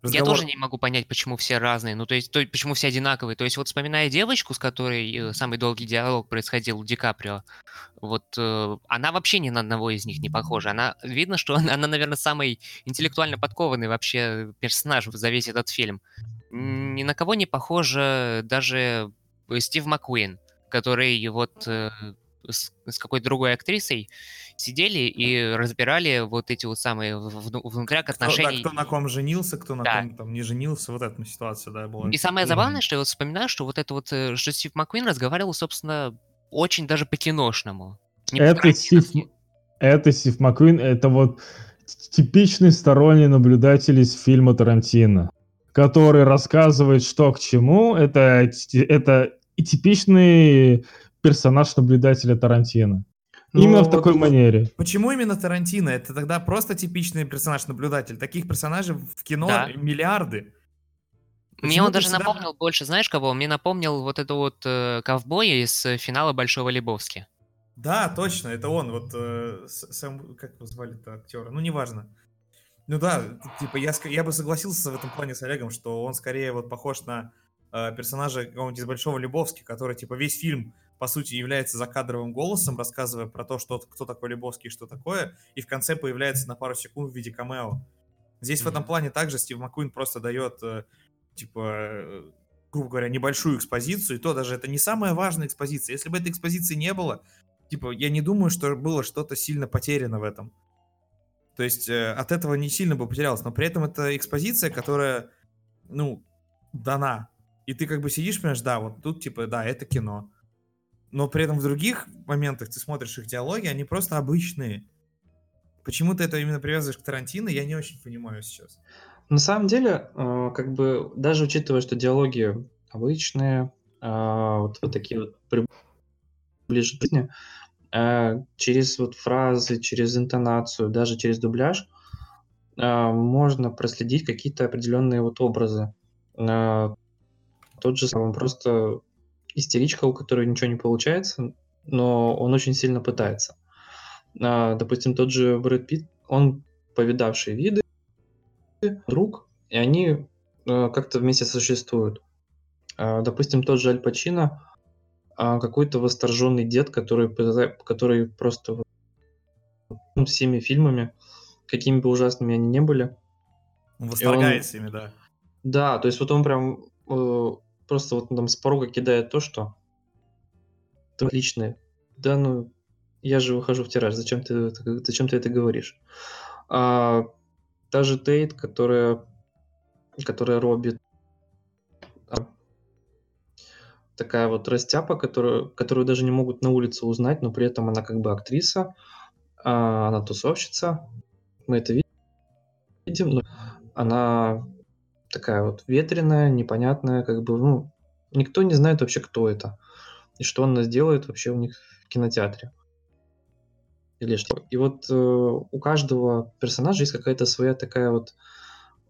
Разговор- тоже не могу понять, почему все разные, ну то есть, то, почему все одинаковые. То есть вот вспоминая девочку, с которой э, самый долгий диалог происходил у Ди Каприо, вот э, она вообще ни на одного из них не похожа. Она видно, что она, она, наверное, самый интеллектуально подкованный вообще персонаж за весь этот фильм. Ни на кого не похожа даже э, Стив Маккуин, который вот э, с, с какой-то другой актрисой сидели и разбирали вот эти вот самые внутряк Кто, да, кто на ком женился, кто на Да. ком там не женился, вот эта ситуация, да, была. И самое забавное, что я вот вспоминаю, что вот это вот, э, что Стив Маккуин разговаривал, собственно, очень даже по-киношному. Не Это Стив, это Стив Маккуин, это вот типичный сторонний наблюдатель из фильма Тарантино, который рассказывает, что к чему. Это, т- это и типичный персонаж наблюдателя Тарантино. Ну, Именно в вот такой в- манере. Почему именно Тарантино? Это тогда просто типичный персонаж-наблюдатель. Таких персонажей в кино Да. миллиарды. Мне Почему он ты даже всегда- напомнил больше, знаешь кого? Мне напомнил вот это вот э, ковбоя из э, финала Большого Лебовски. Да, точно, это он. Вот э, С- Сэм, как его звали-то актера? Ну, неважно. Ну да, типа я, я бы согласился в этом плане с Олегом, что он скорее вот похож на э, персонажа какого-нибудь из Большого Любовски, который типа весь фильм по сути является закадровым голосом, рассказывая про то, что кто такой Любовский и что такое, и в конце появляется на пару секунд в виде камео. Здесь в этом плане также Стив Маккуин просто дает э, типа э, грубо говоря, небольшую экспозицию, и то даже это не самая важная экспозиция. Если бы этой экспозиции не было, типа, я не думаю, что было что-то сильно потеряно в этом. То есть э, от этого не сильно бы потерялось, но при этом это экспозиция, которая, ну, дана. И ты как бы сидишь, понимаешь, да, вот тут типа, да, это кино. Но при этом в других моментах ты смотришь их диалоги, они просто обычные. Почему ты это именно привязываешь к Тарантино, я не очень понимаю сейчас. На самом деле, э, как бы, даже учитывая, что диалоги обычные, а, вот, вот такие вот ближе к жизни, э, через вот фразы, через интонацию, даже через дубляж э, можно проследить какие-то определенные вот образы. Э, Тот же самый, просто истеричка, у которой ничего не получается, но он очень сильно пытается. А, Допустим, тот же Брэд Питт, он повидавший виды, друг, и они э, как-то вместе существуют. А, Допустим, тот же Аль Пачино, а, какой-то восторженный дед, который, который просто всеми фильмами, какими бы ужасными они ни были, Он восторгается ими, да. да, то есть вот он прям э, просто вот там с порога кидает то, что ты отличный. Да, ну, я же выхожу в тираж, зачем ты, зачем ты это говоришь? А, же Тейт, которая, которая Робби, а, такая вот растяпа, которую, которую даже не могут на улице узнать, но при этом она как бы актриса, а, она тусовщица, мы это ви- видим, но она такая вот ветреная, непонятная, как бы, ну, никто не знает вообще, кто это. И что она сделает вообще у них в кинотеатре. Или что. И вот э, у каждого персонажа есть какая-то своя такая вот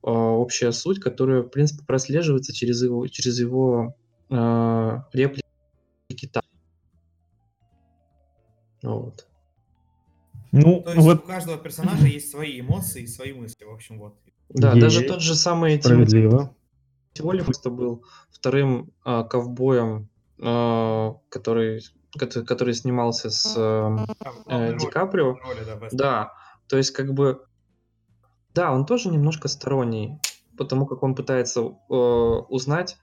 э, общая суть, которая, в принципе, прослеживается через его, через его э, реплики. Вот. Ну, То есть вот у каждого персонажа есть свои эмоции и свои мысли, в общем, вот. Да, даже Есть. тот же самый справедливо. Тиоли просто был вторым а, ковбоем, а, который, кото- который снимался с э, э, Ди Каприо. Роли, да, Вест. Да, то есть как бы, да, он тоже немножко сторонний, потому как он пытается э, узнать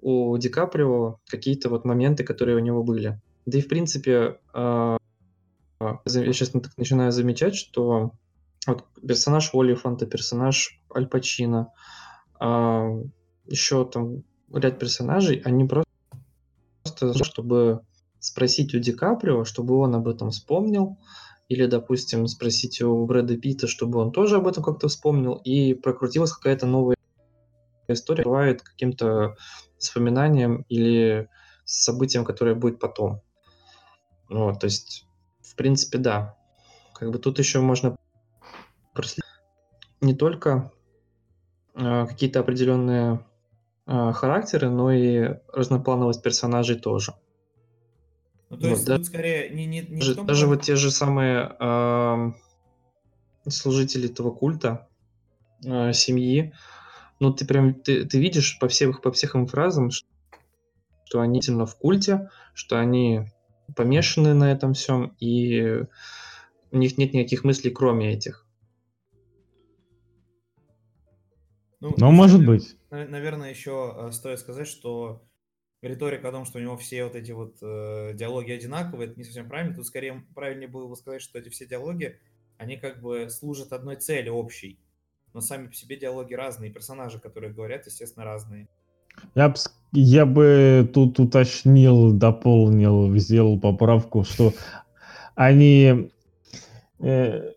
у Ди Каприо какие-то вот моменты, которые у него были. Да и в принципе, э, я сейчас начинаю замечать, что вот персонаж Олифанта, персонаж Аль Пачино, а, еще там ряд персонажей, они просто, просто чтобы спросить у Ди Каприо, чтобы он об этом вспомнил, или, допустим, спросить у Брэда Питта, чтобы он тоже об этом как-то вспомнил, и прокрутилась какая-то новая история, бывает каким-то воспоминанием или событием, которое будет потом. Вот, то есть, принципе, да. Как бы тут еще можно проследить не только э, какие-то определенные э, характеры, но и разноплановость персонажей тоже. Ну, то Вот, есть да. скорее не, не, не Даже, том даже вот те же самые ам, служители этого культа, э, семьи, ну ты прям ты, ты видишь по всем по всех им фразам, ш- что они действительно в культе, что они помешаны на этом всем, и у них нет никаких мыслей, кроме этих. Ну, Но на может быть. нав- Наверное, еще э, стоит сказать, что риторика о том, что у него все вот эти вот э, диалоги одинаковые, это не совсем правильно. Тут скорее правильнее было бы сказать, что эти все диалоги, они как бы служат одной цели общей. Но сами по себе диалоги разные, персонажи, которые говорят, естественно, разные. Я, б с- я бы тут уточнил, дополнил, сделал поправку, что они э,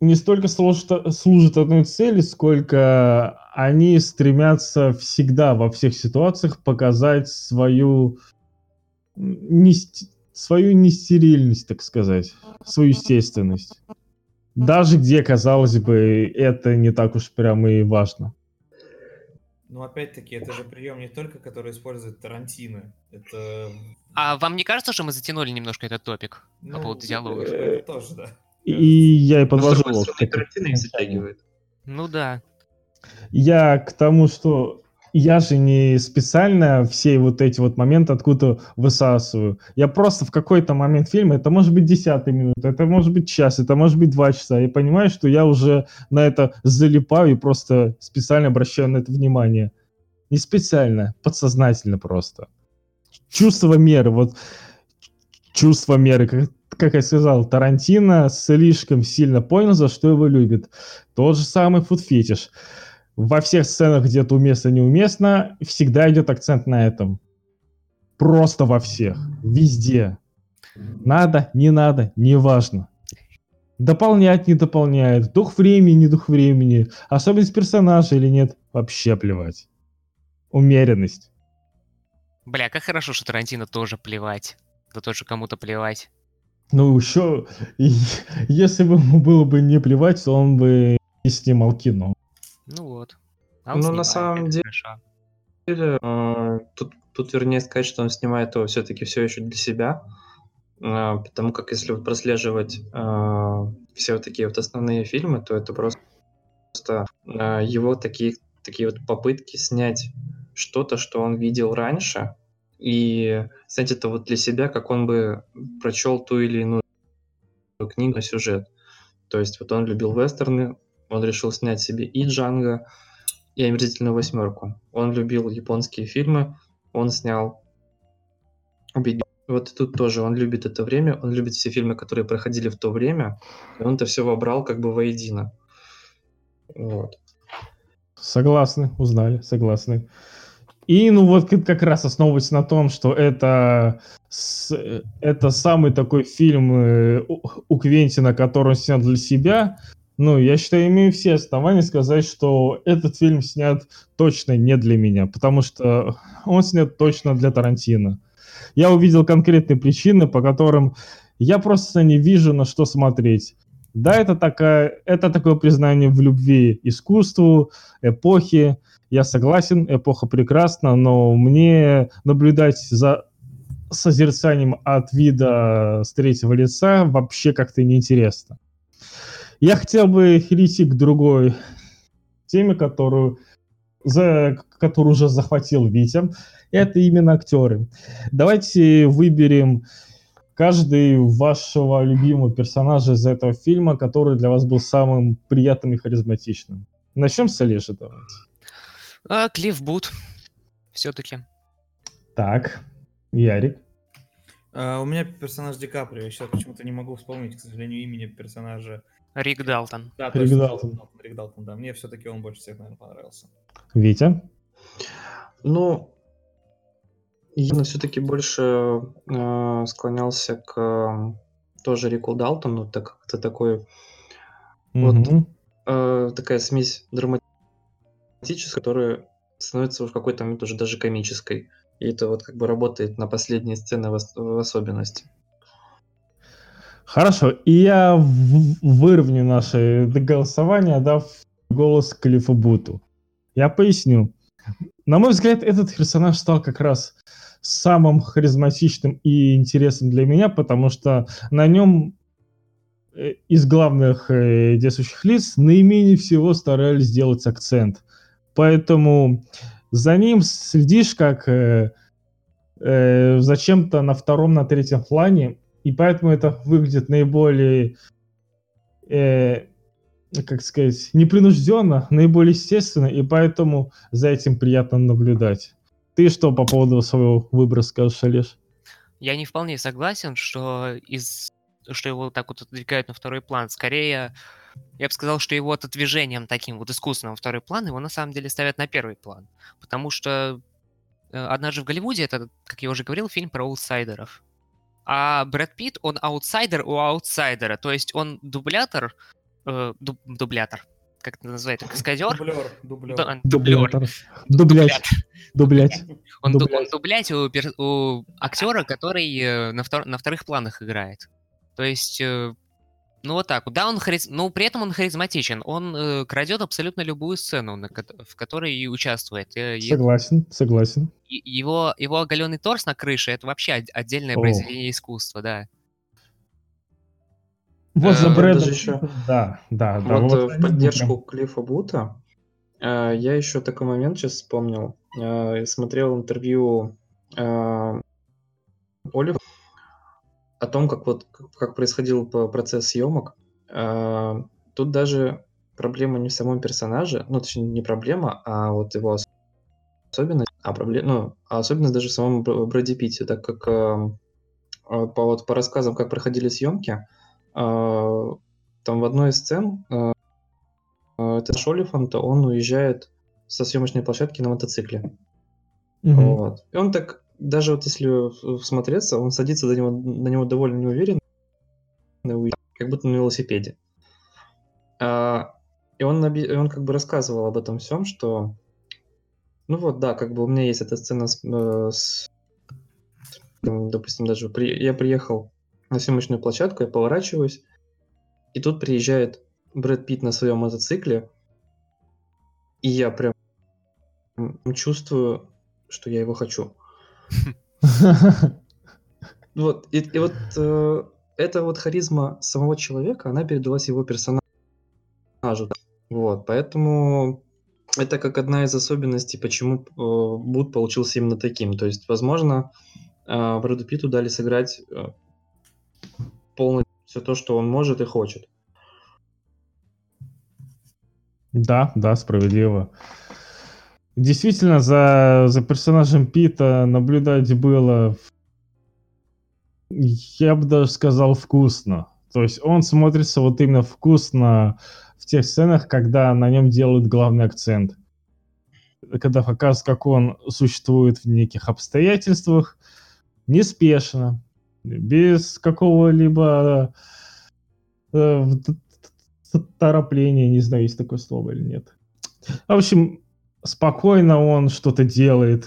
не столько служат, служат одной цели, сколько они стремятся всегда во всех ситуациях показать свою не, свою нестерильность, так сказать, свою естественность. Даже где, казалось бы, это не так уж прям и важно. Но опять-таки, это же прием не только, который использует Тарантино. Это, А вам не кажется, что мы затянули немножко этот топик ну, по поводу диалогов? это тоже, да. И я и подвожу Тарантино их затягивает. Ну да. Я к тому, что я же не специально все вот эти вот моменты откуда высасываю. Я просто в какой-то момент фильма, это может быть десятая минута, это может быть час, это может быть два часа. Я понимаю, что я уже на это залипаю и просто специально обращаю на это внимание. Не специально, подсознательно просто. Чувство меры, вот чувство меры, как, как я сказал, Тарантино слишком сильно понял, за что его любит. Тот же самый фуд-фетиш. Во всех сценах, где-то уместно, неуместно, всегда идет акцент на этом. Просто во всех. Везде. Надо, не надо, неважно. Дополняет, не дополняет. Дух времени, не дух времени. Особенность персонажа или нет, вообще плевать. Умеренность. Бля, как хорошо, что Тарантино тоже плевать. Да тоже кому-то плевать. Ну, еще, если бы ему было бы не плевать, то он бы не снимал кино. Ну вот. А он Ну, на самом деле- хорошо. э, тут, тут вернее сказать, что он снимает его все-таки все еще для себя, э, потому как если вот прослеживать э, все вот такие вот основные фильмы, то это просто, просто, его такие, такие вот попытки снять что-то, что он видел раньше, и снять это вот для себя, как он бы прочел ту или иную книгу, сюжет. То есть вот он любил вестерны, он решил снять себе и Джанго, и омерзительную восьмерку. Он любил японские фильмы, он снял «Убить Билла». Вот и тут тоже он любит это время, он любит все фильмы, которые проходили в то время, и он это все вобрал как бы воедино. Вот. Согласны, узнали, согласны. И, ну, вот как- раз основываясь на том, что это, с- это самый такой фильм э, у Квентина, который он снял для себя, ну, я считаю, имею все основания сказать, что этот фильм снят точно не для меня, потому что он снят точно для Тарантино. Я увидел конкретные причины, по которым я просто не вижу, на что смотреть. Да, это, такая, это такое признание в любви искусству, эпохи. Я согласен, эпоха прекрасна, но мне наблюдать за созерцанием от вида с третьего лица вообще как-то неинтересно. Я хотел бы перейти к другой теме, которую, за, которую уже захватил Витя. Это именно актеры. Давайте выберем каждый вашего любимого персонажа из этого фильма, который для вас был самым приятным и харизматичным. Начнем с Олежи, давайте. А, Клифф Бут. Все-таки. Так, Ярик. А, у меня персонаж Ди Каприо. Я сейчас почему-то не могу вспомнить, к сожалению, имени персонажа. Рик Далтон. Да, Рик точно, Далтон. Рик Далтон, да. Мне все-таки он больше всех, наверное, понравился. Витя. Ну, я все-таки больше э, склонялся к э, тоже Рикл Далтон, ну, так, это такой, вот, Мгм. э, такая смесь драматическая, которая становится в какой-то момент уже даже комической. И это вот как бы работает на последние сцены в, в особенности. Хорошо, и я выровню наше голосование, дав голос Клиффу Буту. Я поясню. На мой взгляд, этот персонаж стал как раз самым харизматичным и интересным для меня, потому что на нем э, из главных э, действующих лиц наименее всего старались сделать акцент. Поэтому за ним следишь как э, э, зачем-то на втором, на третьем плане, и поэтому это выглядит наиболее, э, как сказать, непринужденно, наиболее естественно, и поэтому за этим приятно наблюдать. Ты что по поводу своего выбора скажешь, Олеж? Я не вполне согласен, что из что его так вот отодвигают на второй план. Скорее, я бы сказал, что его отодвижением таким вот искусственным на второй план его на самом деле ставят на первый план. Потому что э, «Однажды в Голливуде» — это, как я уже говорил, фильм про аутсайдеров. А Брэд Питт, он аутсайдер у аутсайдера. То есть он дублятор, э, дуб- дублятор, как это называется, каскадер? Дублер, дублер. Да, дублер. Дублять. Дублять. Он, ду- Дублять. он дублять у, у актера, который э, на, втор- на вторых планах играет. То есть, э, ну вот так. Да, он хариз... ну при этом он харизматичен. Он э, крадет абсолютно любую сцену, на кот- в которой и участвует. Э, Согласен, согласен. и- его, его оголенный торс на крыше это вообще от- отдельное О. произведение искусства, да. Вот за Э, ещё- Питтом, Да, да, да. вот, вот э, в поддержку прям- Клиффа Бута я еще такой момент сейчас вспомнил. Я смотрел интервью э, Олив о том, как вот как- происходил процесс съемок. Э, тут даже проблема не в самом персонаже, ну точнее не проблема, а вот его ос- особенность, а проблема, ну, а особенность даже в самом Бр- Брэде Питте, так как э, э, по вот по рассказам, как проходили съемки, э, там в одной из сцен э, э, это Шолифанта, он уезжает со съемочной площадки на мотоцикле. Мгм. Вот. И он так, даже вот если в- всмотреться, он садится до него, на него довольно неуверенно, как будто на велосипеде. А, и он, он как бы рассказывал об этом всем, что, ну вот, да, как бы у меня есть эта сцена с, э, с- допустим, даже при- я приехал на съемочную площадку, я поворачиваюсь, и тут приезжает Брэд Питт на своем мотоцикле, и я прям чувствую, что я его хочу. Вот, и, и вот э, эта вот харизма самого человека, она передалась его персонажу. Вот, поэтому это как одна из особенностей, почему э, Буд получился именно таким. То есть, возможно, э, Брэду Питту дали сыграть э, полностью все то, что он может и хочет. Да, да, справедливо. Действительно, за, за персонажем Пита наблюдать было, я бы даже сказал, вкусно. То есть он смотрится вот именно вкусно в тех сценах, когда на нем делают главный акцент. Когда показывают, как он существует в неких обстоятельствах, неспешно, без какого-либо э, торопления, не знаю, есть такое слово или нет. В общем, спокойно он что-то делает,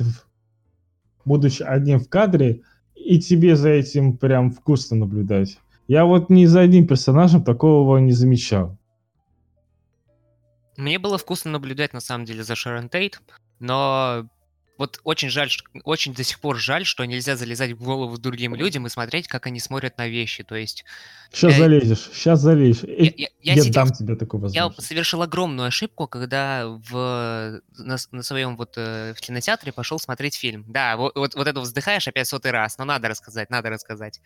будучи одним в кадре, и тебе за этим прям вкусно наблюдать. Я вот ни за одним персонажем такого не замечал. Мне было вкусно наблюдать, на самом деле, за Шерон Тейт, но вот очень жаль, очень до сих пор жаль, что нельзя залезать в голову другим людям и смотреть, как они смотрят на вещи. То есть Сейчас Я- залезешь, сейчас залезешь. я, Э, я- Я, я сидел дам тебе такую Я возможность. совершил огромную ошибку, когда в, на, на своем вот э, в кинотеатре пошел смотреть фильм. Да, вот, вот, вот это вздыхаешь опять сотый раз, но надо рассказать, надо рассказать.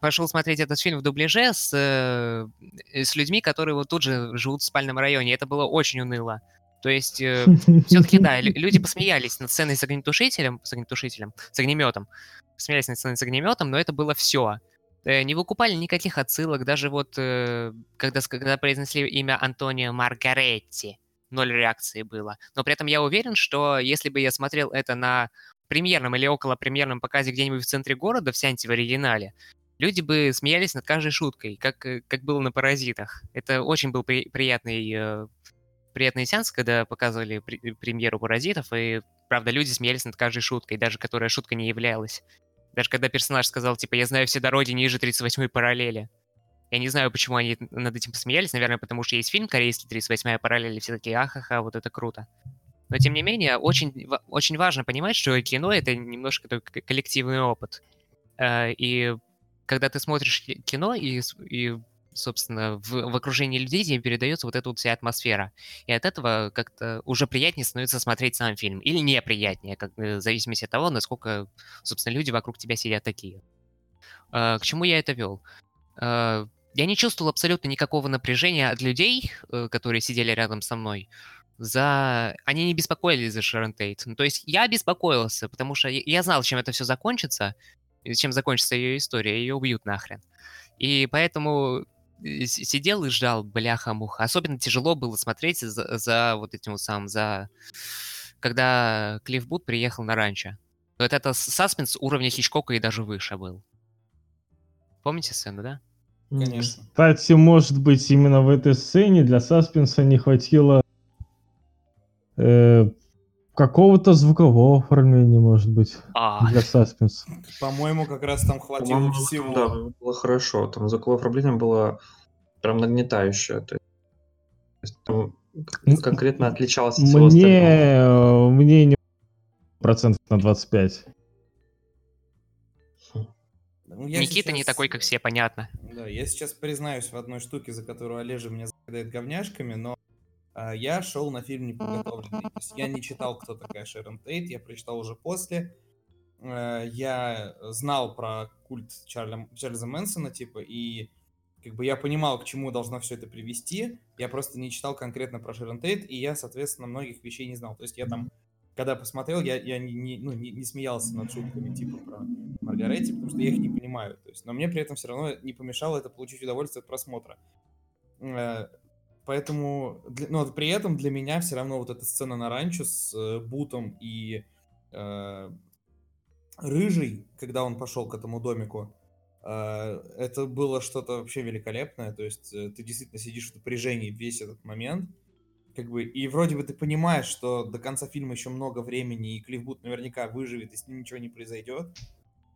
Пошел смотреть этот фильм в дубляже с, э, с людьми, которые вот тут же живут в спальном районе. Это было очень уныло. То есть, все-таки, да, лю- люди посмеялись над сценой с огнетушителем, с огнетушителем, с огнеметом. Смеялись над сценой с огнеметом, но это было все. Не выкупали никаких отсылок, даже вот э, когда, когда произнесли имя Антонио Маргаретти, ноль реакции было. Но при этом я уверен, что если бы я смотрел это на премьерном или около премьерном показе где-нибудь в центре города, в Сянте в оригинале, люди бы смеялись над каждой шуткой, как, э, как было на «Паразитах». Это очень был при, приятный, э, приятный сеанс, когда показывали при, премьеру «Паразитов», и, правда, люди смеялись над каждой шуткой, даже которая шутка не являлась. Даже когда персонаж сказал, типа, я знаю все дороги ниже 38-й параллели. Я не знаю, почему они над этим посмеялись. Наверное, потому что есть фильм корейский «38-я параллель», и все такие, ахаха, вот это круто. Но, тем не менее, очень, очень важно понимать, что кино — это немножко такой коллективный опыт. Э, и когда ты смотришь кино и, и собственно, в, в окружении людей тебе передается вот эта вот вся атмосфера. И от этого как-то уже приятнее становится смотреть сам фильм. Или неприятнее, как, э, в зависимости от того, насколько, собственно, люди вокруг тебя сидят такие. Э, к чему я это вел? Э, я не чувствовал абсолютно никакого напряжения от людей, э, которые сидели рядом со мной. За... Они не беспокоились за Шерон Тейт. Ну, то есть я беспокоился, потому что я знал, чем это все закончится, чем закончится ее история, ее убьют нахрен. И поэтому сидел и ждал, бляха-муха. Особенно тяжело было смотреть за, за вот этим вот самым, за... Когда Клифф Бут приехал на ранчо. Вот это саспенс уровня Хичкока и даже выше был. Помните сцену, да? Конечно. Кстати, может быть, именно в этой сцене для саспенса не хватило э, какого-то звукового оформления, может быть, А, для саспенса. По-моему, как раз там хватило По-моему, всего. да, было хорошо. Там звуковое оформление было прям нагнетающее. То есть там конкретно отличалось от всего остального. Мне, э, мне не процентов на 25. Ну, я Никита не сейчас- такой, как все, понятно. Да, я сейчас признаюсь в одной штуке, за которую Олежа меня закидает говняшками, но я шел на фильм неподготовленный. То есть я не читал, кто такая Шерон Тейт, я прочитал уже после. Э, Я знал про культ Чарля, Чарльза Мэнсона, типа, и как бы я понимал, к чему должно все это привести. Я просто не читал конкретно про Шерон Тейт, и я, соответственно, многих вещей не знал. То есть я там, когда посмотрел, я, я не, не- ну, не, не смеялся над шутками, типа, про Маргаретти, потому что я их не понимаю. То есть, но мне при этом все равно не помешало это получить удовольствие от просмотра. Поэтому, но при этом для меня все равно вот эта сцена на ранчо с э, Бутом и э, Рыжий, когда он пошел к этому домику, э, это было что-то вообще великолепное. То есть э, ты действительно сидишь в напряжении весь этот момент. Как бы, и вроде бы ты понимаешь, что до конца фильма еще много времени, и Клифф Бут наверняка выживет, и с ним ничего не произойдет.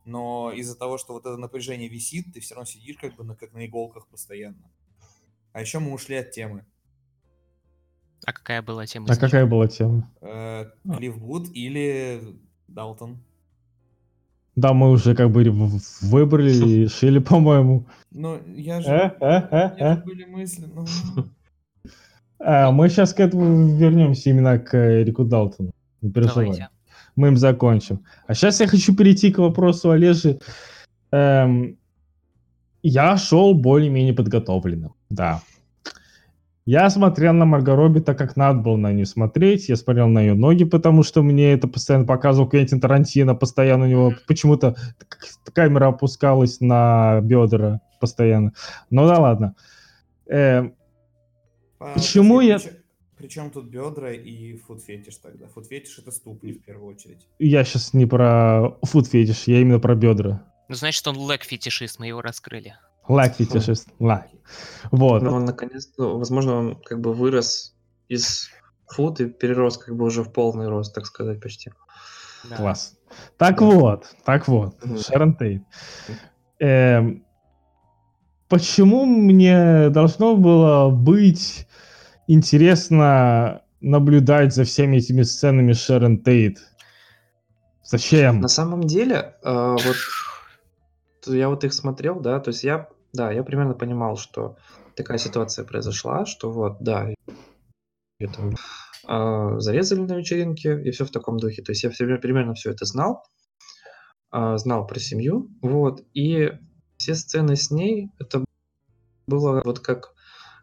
Но из-за того, что вот это напряжение висит, ты все равно сидишь как бы на, как на иголках постоянно. А еще мы ушли от темы. А какая была тема? А какая была тема? Э, Клифф или Далтон. Да, мы уже как бы выбрали и решили, по-моему. Ну, я же... Э, э, были мысли, ну... А, мы сейчас к этому вернемся именно к Эрику Далтону. Не переживай. Давайте. Мы им закончим. А сейчас я хочу перейти к вопросу Олежи. Эм, я шел более-менее подготовленным, да. Я смотрел на Марго Робби так, как надо было на нее смотреть. Я смотрел на ее ноги, потому что мне это постоянно показывал Квентин Тарантино. Постоянно у него почему-то камера опускалась на бедра постоянно. Ну да ладно. Эм, А, Почему я- причем- Причем тут бедра и фуд-фетиш тогда? Фуд-фетиш это ступни в первую очередь. я сейчас не про фуд-фетиш, я именно про бедра. Ну, значит, он лэг-фетишист, мы его раскрыли. Лак-фетишист. Лак. Вот. Ну, он наконец-то, возможно, он как бы вырос из фут и перерос как бы уже в полный рост, так сказать, почти. Да. Класс. Так Да. вот, так вот, Мгм. Шерон Тейт. Эм, почему мне должно было быть интересно наблюдать за всеми этими сценами Шерон Тейт? Зачем? На самом деле, э, вот я вот их смотрел, да, то есть я, да, я примерно понимал, что такая ситуация произошла, что вот, да, её там а, зарезали на вечеринке и все в таком духе. То есть я всё- примерно все это знал, а, знал про семью, вот, и все сцены с ней, это было вот как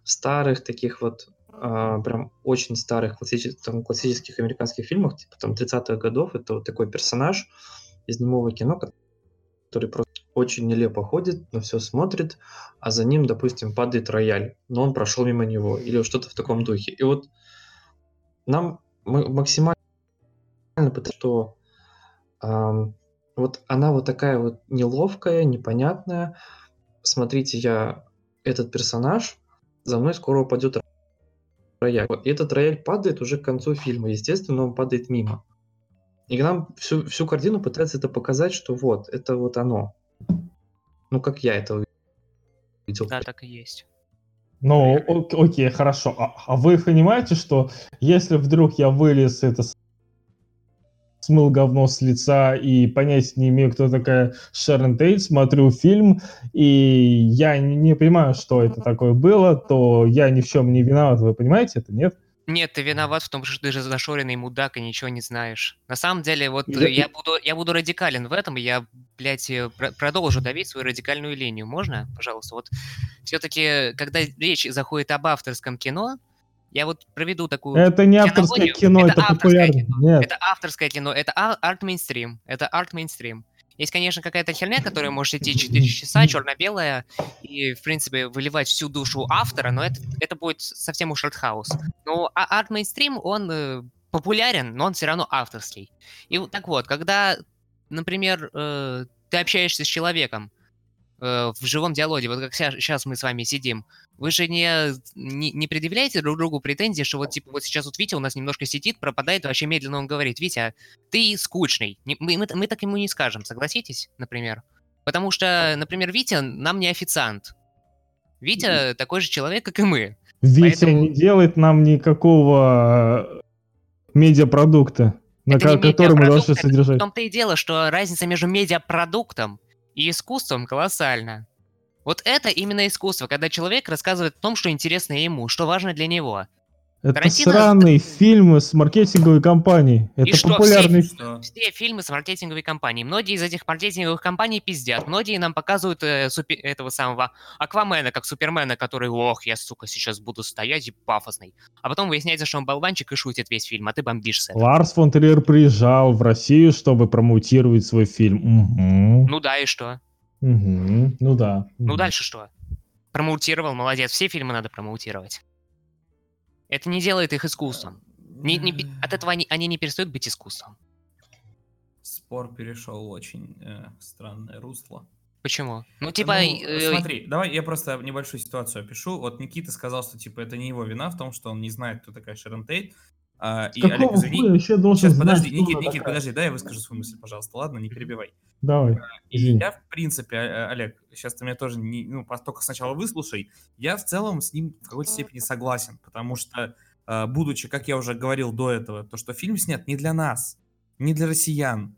в старых таких вот а, прям очень старых классических, там, классических американских фильмах, типа там 30-х годов, это вот такой персонаж из немого кино, который просто очень нелепо ходит, на все смотрит, а за ним, допустим, падает рояль, но он прошел мимо него, или вот что-то в таком духе. И вот нам максимально потому что ам, вот она вот такая вот неловкая, непонятная. Смотрите, я этот персонаж, за мной скоро упадет рояль. И этот рояль падает уже к концу фильма. Естественно, он падает мимо. И нам всю, всю картину пытается это показать, что вот, это вот оно. Ну, как я это увидел. Да, так и есть. Ну, ок- окей, хорошо. А, а вы понимаете, что если вдруг я вылез это смыл говно с лица и понятия не имею, кто такая Шерон Тейт, смотрю фильм, и я не понимаю, что это такое было, то я ни в чем не виноват, вы понимаете это, нет? Нет, ты виноват в том, что ты же зашоренный мудак и ничего не знаешь. На самом деле, вот Я- э, я буду, я буду радикален в этом, и я, блядь, э, про- продолжу давить свою радикальную линию. Можно, пожалуйста? Вот все-таки, когда речь заходит об авторском кино, я вот проведу такую... Это не авторское кино, Это это, авторское популярно. кино. Нет. Это авторское кино, это а- арт-мейнстрим. Это арт-мейнстрим. Есть, конечно, какая-то херня, которая может идти 4 часа, черно-белая, и, в принципе, выливать всю душу автора, но это, это будет совсем уж артхаус. Но а- арт-мейнстрим, он э, популярен, но он все равно авторский. И так вот, когда, например, э, ты общаешься с человеком э, в живом диалоге, вот как сейчас мы с вами сидим, вы же не, не, не предъявляете друг другу претензии, что вот типа вот сейчас вот Витя у нас немножко сидит, пропадает, вообще медленно он говорит, Витя, ты скучный. Не- Мы, мы, мы так ему не скажем, согласитесь, например? Потому что, например, Витя нам не официант. Витя такой же человек, как и мы. Витя Поэтому- не делает нам никакого э, медиапродукта, на Это который мы должны это В содержать. том-то и дело, что разница между медиапродуктом и искусством колоссальна. Вот это именно искусство, когда человек рассказывает о том, что интересно ему, что важно для него. Это Тарантино- сраный фильм с маркетинговой компанией. Это все- популярный Что? Все фильмы с маркетинговой компанией. Многие из этих маркетинговых компаний пиздят. Многие нам показывают э, супе- этого самого Аквамена, как Супермена, который, ох, я, сука, сейчас буду стоять и пафосный. А потом выясняется, что он болванчик и шутит весь фильм, а ты бомбишь с этого. Ларс фон Триер приезжал в Россию, чтобы промоутировать свой фильм. Мгм. Ну да, и что? Мгм. Ну да. Ну дальше что? Промоутировал, молодец. Все фильмы надо промоутировать. Это не делает их искусством. Не- не от этого они, они не перестают быть искусством. Спор перешел в очень э, странное русло. Почему? Ну, типа... Ну, э, смотри, давай я просто небольшую ситуацию опишу. Вот Никита сказал, что типа это не его вина в том, что он не знает, кто такая Шерон Тейт. А, и, Олег, Какого извини. хуя вообще должен Сейчас, знать, подожди, Никит, Никит, такая? подожди, дай я выскажу свою мысль, пожалуйста, ладно, не перебивай. Давай. И Извини. я, в принципе, э, Олег, сейчас ты меня тоже не, ну, только сначала выслушай, я в целом с ним в какой-то степени согласен, потому что, э, будучи, как я уже говорил до этого, то, что фильм снят не для нас, не для россиян,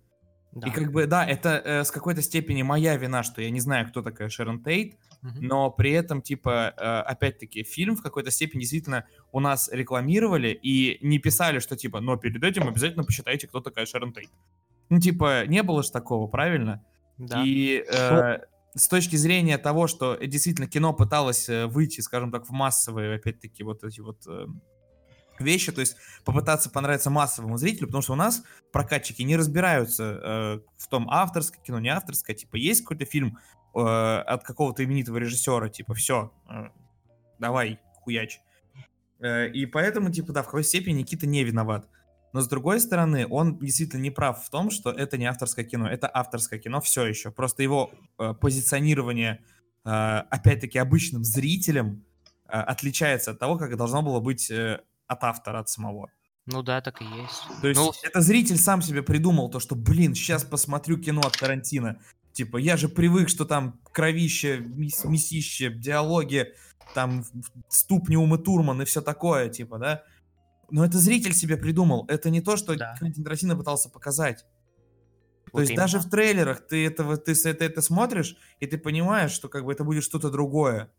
да. и как бы, да, это э, с какой-то степени моя вина, что я не знаю, кто такая Шерон Тейт, Но при этом, типа, э, опять-таки, фильм в какой-то степени действительно у нас рекламировали и не писали, что, типа, но перед этим обязательно посчитайте, кто такая Шерон Тейт. Ну, типа, не было же такого, правильно? Да. И э, с точки зрения того, что э, действительно кино пыталось э, выйти, скажем так, в массовые, опять-таки, вот эти вот э, вещи, то есть попытаться понравиться массовому зрителю, потому что у нас прокатчики не разбираются э, в том, авторское кино, не авторское, типа, есть какой-то фильм э, от какого-то именитого режиссера, типа, все, давай, хуяч. Э, и поэтому, типа, да, в какой степени Никита не виноват. Но с другой стороны, он действительно не прав в том, что это не авторское кино, это авторское кино все еще. Просто его э, позиционирование, э, опять-таки, обычным зрителем э, отличается от того, как должно было быть э, от автора, от самого. Ну да, так и есть. То есть Ну, это зритель сам себе придумал то, что, блин, сейчас посмотрю кино от Тарантино. Типа, я же привык, что там кровище, мис- мясище, диалоги, там ступни Умы Турман и все такое, типа, да? Но это зритель себе придумал. Это не то, что Да. Квентин Тарантино пытался показать. То Вот есть именно. даже в трейлерах ты этого, ты с- это, это смотришь, и ты понимаешь, что как бы это будет что-то другое.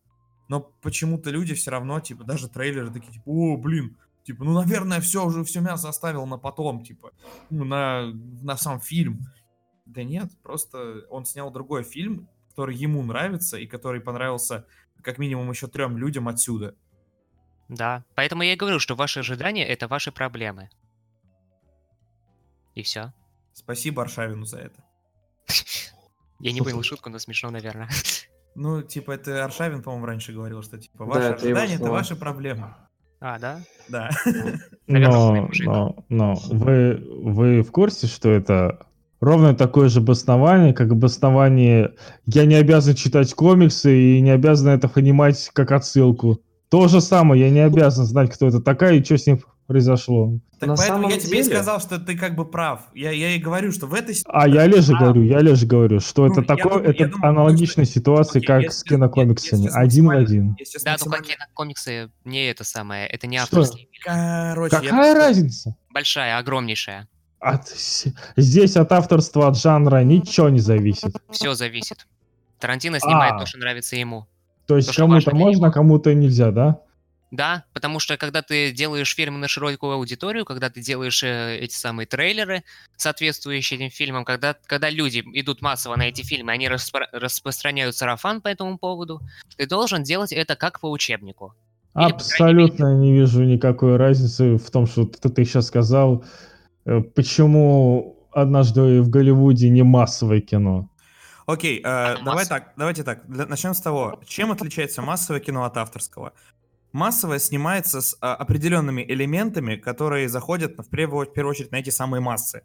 Но почему-то люди все равно, типа, даже трейлеры такие, типа, о, блин, типа, ну, наверное, все уже, все мясо оставил на потом, типа, ну, на, на сам фильм. Да нет, просто он снял другой фильм, который ему нравится и который понравился как минимум еще трем людям отсюда. Да. Поэтому я и говорю, что ваши ожидания — это ваши проблемы. И все. Спасибо Аршавину за это. Я не понял шутку, но смешно, наверное. Ну, типа, это Аршавин, по-моему, раньше говорил, что, типа, ваши ожидания — это ваши проблемы. А, да? Да. Наверное, Но, мужик. но, но вы, вы в курсе, что это ровно такое же обоснование, как обоснование «я не обязан читать комиксы и не обязан это понимать как отсылку». То же самое, я не обязан знать, кто это такая и что с ним произошло. Так На поэтому я тебе и деле- сказал, что ты как бы прав. Я, я и говорю, что в этой А я Леже говорю, я Леже говорю, что Ну, это я такое, я это думаю, аналогичная ситуация, Окей, как я с сейчас- я- я кинокомиксами, один в один. я Да, только максимально- кинокомиксы не это самое, это не Что? авторские. Короче, я Какая просто- разница? Большая, огромнейшая. От, с- здесь от авторства, от жанра ничего не зависит. Все зависит. Тарантино снимает А. то, что нравится ему. То есть кому-то можно, а кому-то нельзя, да? Да, потому что когда ты делаешь фильмы на широкую аудиторию, когда ты делаешь э, эти самые трейлеры, соответствующие этим фильмам, когда, когда люди идут массово на эти фильмы, они распро- распространяют сарафан по этому поводу, ты должен делать это как по учебнику. Или, по Абсолютно не вижу никакой разницы в том, что ты, ты сейчас сказал, почему однажды в Голливуде не массовое кино. Окей, э, давай массовое. так, давайте так. для- начнем с того, чем отличается массовое кино от авторского. Массовое снимается с а, определенными элементами, которые заходят в первую, в первую очередь на эти самые массы.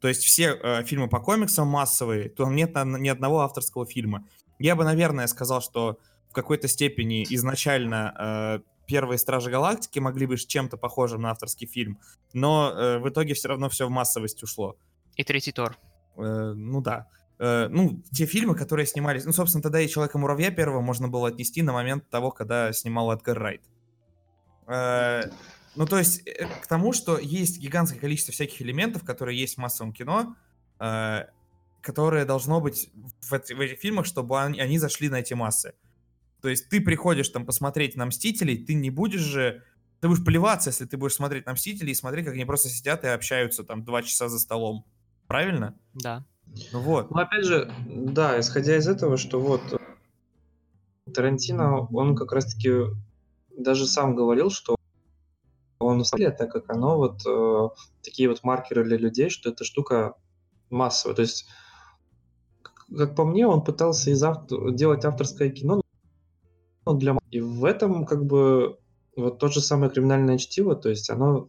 То есть все э, фильмы по комиксам массовые, то нет на- ни одного авторского фильма. Я бы, наверное, сказал, что в какой-то степени изначально э, первые Стражи Галактики могли быть чем-то похожим на авторский фильм, но э, в итоге все равно все в массовость ушло. И третий Тор. Э, ну да. Э, ну, те фильмы, которые снимались... Ну, собственно, тогда и Человека-муравья первого можно было отнести на момент того, когда снимал Эдгар Райт. Э, ну, то есть, э, к тому, что есть гигантское количество всяких элементов, которые есть в массовом кино, э, которое должно быть в, эти- в этих фильмах, чтобы они, они зашли на эти массы. То есть ты приходишь там посмотреть на «Мстителей», ты не будешь же... Ты будешь плеваться, если ты будешь смотреть на «Мстителей» и смотреть, как они просто сидят и общаются там два часа за столом. Правильно? Да. Ну вот. Ну, опять же, да, исходя из этого, что вот э, Тарантино, он как раз-таки даже сам говорил, что он вставляет, так как оно вот э, такие вот маркеры для людей, что эта штука массовая. То есть, к- как по мне, он пытался из авто- делать авторское кино но для... м- И в этом как бы вот то же самое криминальное чтиво, то есть оно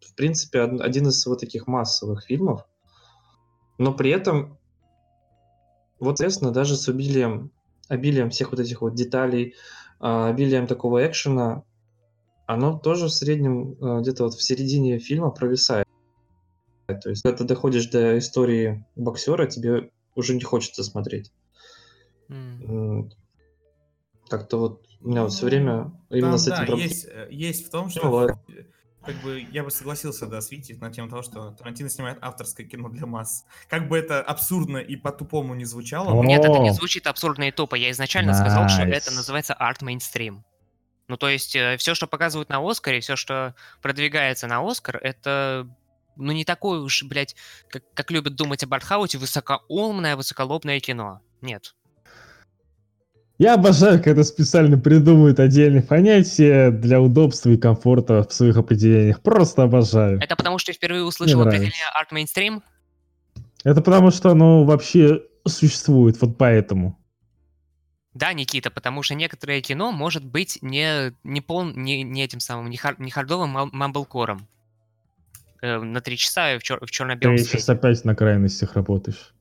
в принципе од- один из вот таких массовых фильмов, но при этом вот, соответственно, даже с обилием, обилием всех вот этих вот деталей, а, обилием такого экшена, оно тоже в среднем а, где-то вот в середине фильма провисает. То есть, когда ты доходишь до истории боксера, тебе уже не хочется смотреть. М. Как-то вот у меня вот все время именно Там, с этим да, проблема. есть, э, есть в том, что Ну, э, как бы я бы согласился, да, с Витей на тему того, что Тарантино снимает авторское кино для масс. Как бы это абсурдно и по-тупому не звучало, О, Нет, это не звучит абсурдно и тупо. Я изначально сказал, что это называется арт-мейнстрим. Ну, то есть, все, что показывают на Оскаре, все, что продвигается на Оскар, это ну, не такое уж, блядь, как, как любят думать об артхаусе, высокоумное, высоколобное кино. Нет. Я обожаю, когда специально придумывают отдельные понятия для удобства и комфорта в своих определениях. Просто обожаю. Это потому, что я впервые услышал определение арт-мейнстрим. Это потому, что оно вообще существует, вот поэтому. Да, Никита, потому что некоторое кино может быть не, не, пол, не, не этим самым, не, хар- не хардовым мам- мамблкором. Э, на три часа в, чер- в Ты черно-белом сейчас свете. опять на крайностях работаешь.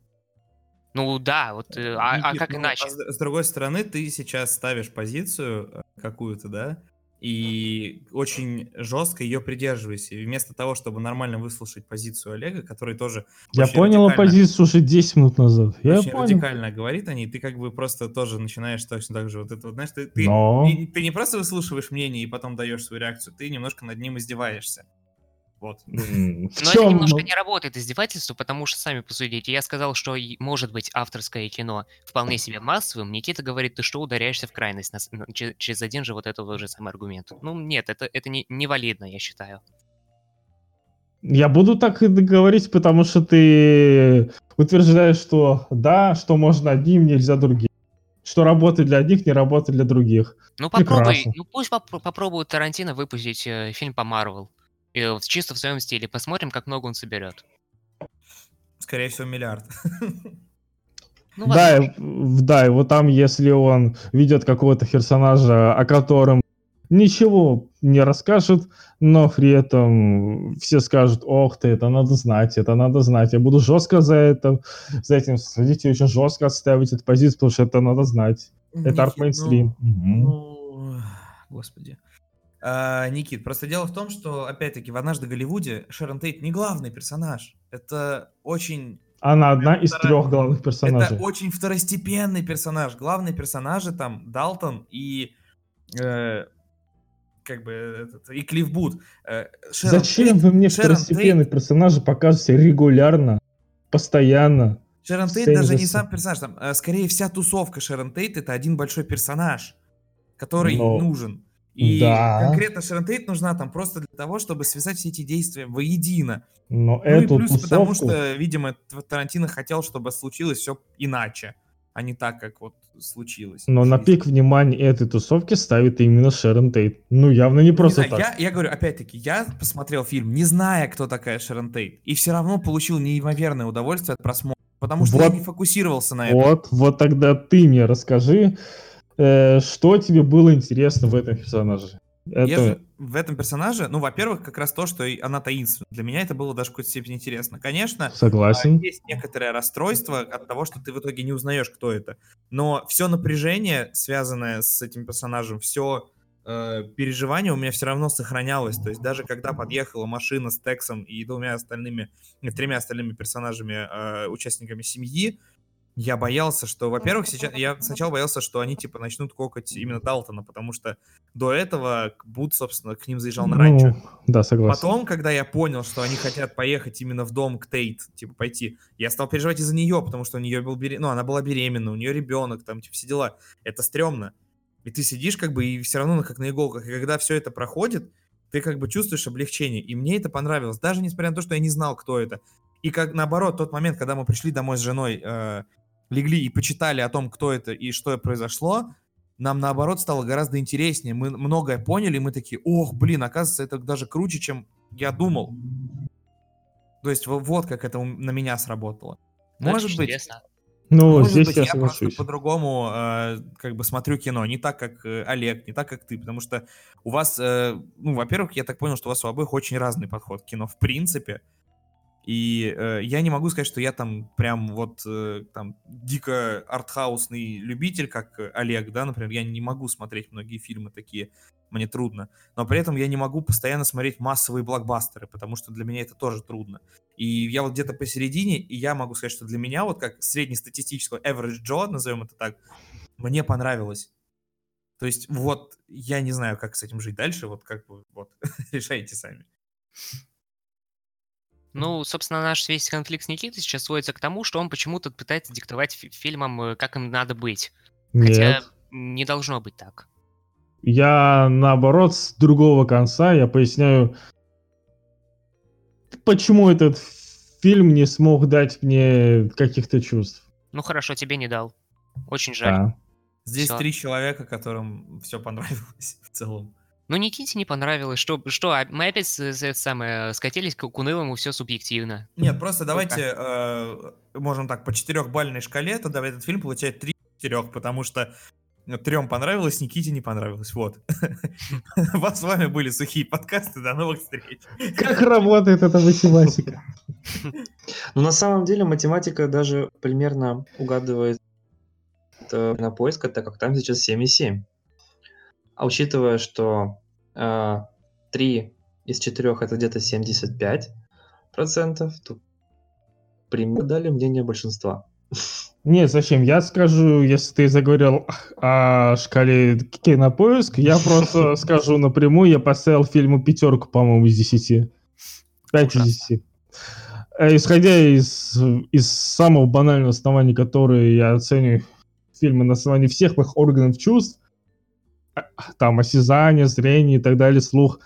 Ну да, вот, э, а, а Никит, как ну, иначе? а с, с другой стороны, ты сейчас ставишь позицию э, какую-то, да, и очень жестко ее придерживаешься. И вместо того, чтобы нормально выслушать позицию Олега, который тоже Я понял оппозицию уже 10 минут назад. Я очень понял. радикально говорит о ней, ты как бы просто тоже начинаешь точно так же вот это вот, знаешь, ты, ты, Но- не, ты не просто выслушиваешь мнение и потом даешь свою реакцию, ты немножко над ним издеваешься. Вот. Но это немножко не работает издевательство, потому что сами посудите. Я сказал, что может быть авторское кино вполне себе массовым. Никита говорит, ты что ударяешься в крайность на через один же вот этот же самый аргумент. Ну нет, это, это не, невалидно, я считаю. Я буду так и говорить, потому что ты утверждаешь, что да, что можно одним, нельзя другим. Что работает для одних, не работает для других. Ну попробуй, Прекрасно. ну пусть попро- попробует Тарантино выпустить э, фильм по Марвел. И вот чисто в своем стиле. Посмотрим, как много он соберет. Скорее всего, миллиард. Ну, да, и, да, и вот там, если он видит какого-то персонажа, о котором ничего не расскажет, но при этом все скажут, ох ты, это надо знать, это надо знать. Я буду жестко за это, за этим следить и очень жестко отстаивать эту позицию, потому что это надо знать. Это арт мейнстрим. Ну, господи. А, Никит, просто дело в том, что, опять-таки, в «Однажды в Голливуде» Шерон Тейт не главный персонаж. Это очень... Она одна из трех главных персонажей. Это очень второстепенный персонаж. Главные персонажи там Далтон и... Э, как бы этот, и Клифф Бут. Э, Шерон Зачем Тейт, вы мне Шерон второстепенные Тейт... персонажи показываете регулярно, постоянно? Шерон Тейт даже не сам персонаж, там, э, скорее вся тусовка Шерон Тейт это один большой персонаж, который Но... нужен. И да. конкретно Шерон Тейт нужна там просто для того, чтобы связать все эти действия воедино. Но ну эту и плюс тусовку... потому что, видимо, Тарантино хотел, чтобы случилось все иначе, а не так, как вот случилось. Но на пик внимания этой тусовки ставит именно Шерон Тейт. Ну, явно не просто не так. Я, я говорю, опять-таки, я посмотрел фильм, не зная, кто такая Шерон Тейт, и все равно получил неимоверное удовольствие от просмотра, потому что вот, я не фокусировался на этом. Вот, вот тогда ты мне расскажи, Э, что тебе было интересно в этом персонаже? Это... Же в этом персонаже, ну, во-первых, как раз то, что она таинственна. Для меня это было даже в какой-то степени интересно. Конечно, Согласен. есть некоторое расстройство от того, что ты в итоге не узнаешь, кто это. Но все напряжение, связанное с этим персонажем, все э, переживание у меня все равно сохранялось. То есть даже когда подъехала машина с Тексом и двумя остальными, тремя остальными персонажами, э, участниками семьи, я боялся, что, во-первых, сейчас я сначала боялся, что они типа начнут кокать именно Далтона, потому что до этого Бут, собственно, к ним заезжал на ранчо. Ну, да, согласен. Потом, когда я понял, что они хотят поехать именно в дом к Тейт, типа пойти, я стал переживать из-за нее, потому что у нее был берем... ну, она была беременна, у нее ребенок, там, типа, все дела. Это стрёмно. И ты сидишь как бы и все равно как на иголках. И когда все это проходит, ты как бы чувствуешь облегчение. И мне это понравилось, даже несмотря на то, что я не знал, кто это. И как наоборот, тот момент, когда мы пришли домой с женой э, легли и почитали о том, кто это и что произошло, нам наоборот стало гораздо интереснее. Мы многое поняли, и мы такие, ох, блин, оказывается, это даже круче, чем я думал. То есть вот как это на меня сработало. Ну, Может быть, интересно. Ну, Может здесь быть, я, я просто по-другому э, как бы смотрю кино, не так, как э, Олег, не так, как ты, потому что у вас, э, ну, во-первых, я так понял, что у вас у обоих очень разный подход к кино в принципе, и э, я не могу сказать, что я там прям вот э, там дико артхаусный любитель, как Олег, да, например. Я не могу смотреть многие фильмы такие, мне трудно. Но при этом я не могу постоянно смотреть массовые блокбастеры, потому что для меня это тоже трудно. И я вот где-то посередине, и я могу сказать, что для меня вот как среднестатистического average Joe, назовем это так, мне понравилось. То есть вот я не знаю, как с этим жить дальше, вот как вы вот решаете сами. Ну, собственно, наш весь конфликт с Никитой сейчас сводится к тому, что он почему-то пытается диктовать фи- фильмам, э, как им надо быть. Хотя Нет. не должно быть так. Я, наоборот, с другого конца, я поясняю, почему этот фильм не смог дать мне каких-то чувств. Ну хорошо, тебе не дал. Очень жаль. Да. Здесь Всё. три человека, которым все понравилось в целом. Ну, Никите не понравилось. Что, что а мы опять это самое, скатились к, к унылому, все субъективно. Нет, просто давайте, э, можем так, по четырехбальной шкале, тогда этот фильм получает три четырех, потому что трем понравилось, Никите не понравилось. Вот. Вас с вами были сухие подкасты. До новых встреч. Как работает эта математика? Ну, на самом деле, математика даже примерно угадывает э, на поиск, так как там сейчас 7,7. А учитывая, что э, 3 из 4 это где-то 75%, то примерно дали мнение большинства. Нет, зачем? Я скажу, если ты заговорил о шкале кинопоиск, я просто скажу напрямую, я поставил фильму пятерку, по-моему, из 10. 5 из 10. Э, Исходя из, из самого банального основания, которое я оцениваю фильмы на основании всех моих органов чувств, там осязание, зрение и так далее, слух.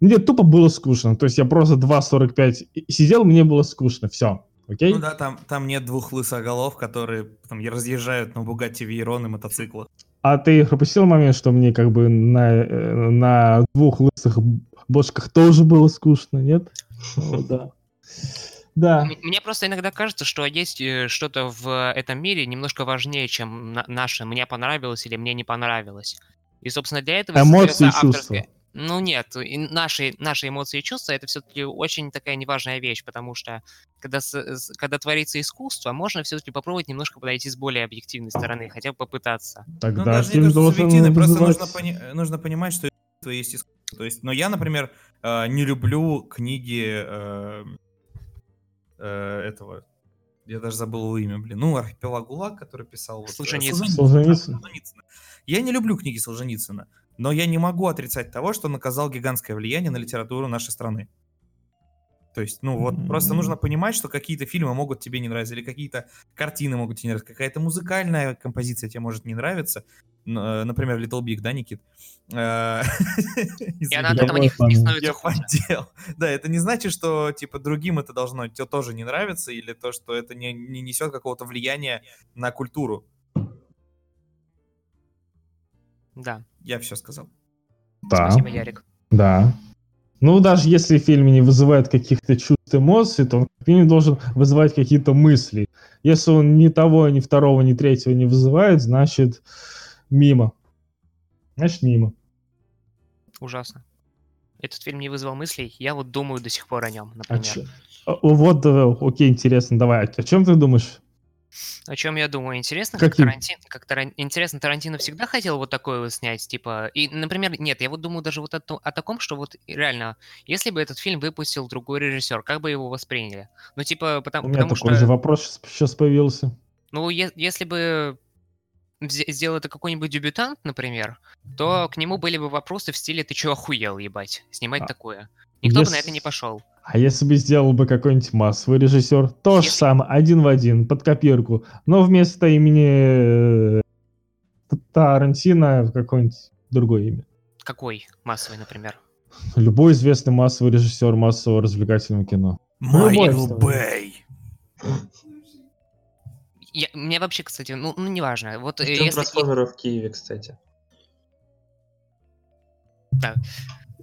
Мне тупо было скучно. То есть я просто 2.45 и- сидел, мне было скучно. Все. Окей? Ну да, там, там нет двух лысоголов, которые там разъезжают на Бугатти Вейрон и мотоциклах. А ты пропустил момент, что мне как бы на, э, на двух лысых бошках тоже было скучно, нет? Да. Да. Мне просто иногда кажется, что есть э, что-то в этом мире немножко важнее, чем на- наше «мне понравилось» или «мне не понравилось». И, собственно, для этого Эмоции и чувства. авторская- Ну нет, и наши, наши эмоции и чувства это все-таки очень такая неважная вещь, потому что когда, с- когда творится искусство, можно все-таки попробовать немножко подойти с более объективной стороны, хотя бы попытаться. Ну, Тогда даже не фильм то, что должен субъективно, просто вызывать- нужно, пони- нужно понимать, что искусство есть искусство. То есть, но я, например, э, не люблю книги э, э, этого. Я даже забыл его имя, блин. Ну, Архипелаг ГУЛАГ, который писал... Вот, э, Солженицын. Солженицын. Я не люблю книги Солженицына, но я не могу отрицать того, что он оказал гигантское влияние на литературу нашей страны. То есть, ну вот, просто М. нужно понимать, что какие-то фильмы могут тебе не нравиться, или какие-то картины могут тебе не нравиться, какая-то музыкальная композиция тебе может не нравиться. Э, Например, Little Big, да, Никит? Э, И она от Я этого не, становится хуже. Да, это не значит, что, типа, другим это должно тебе тоже не нравиться, или то, что это не, не несет какого-то влияния на культуру. Да, Я все сказал. Да, спасибо, Ярик. да. Ну, даже если фильм не вызывает каких-то чувств, эмоций, то он как минимум должен вызывать какие-то мысли. Если он ни того, ни второго, ни третьего не вызывает, значит, мимо. Значит, мимо. Ужасно. Этот фильм не вызвал мыслей, я вот думаю до сих пор о нем, А например. А, Вот, окей, интересно, давай. О чем ты думаешь? О чем я думаю? Интересно, как Каким? Тарантино, как Таран- интересно, Тарантино всегда хотел вот такое вот снять, типа, и, например, нет, я вот думаю даже вот о, о таком, что вот реально, если бы этот фильм выпустил другой режиссер, как бы его восприняли? Ну, типа, У потому, меня потому такой что, же вопрос сейчас появился. ну, е- если бы сделал это какой-нибудь дебютант, например, то к нему были бы вопросы в стиле «ты чё охуел, ебать, снимать А, такое?» Никто бы на это не пошел. А если бы сделал бы какой-нибудь массовый режиссер, то же самое, один в один, под копирку, но вместо имени э, Тарантино какое-нибудь другое имя. Какой массовый, например? Любой известный массовый режиссер массового развлекательного кино. любой Майкл. Бэй. Я, мне вообще, кстати, ну, ну неважно. Вот э, Фильм если... трансформеры в Киеве, кстати.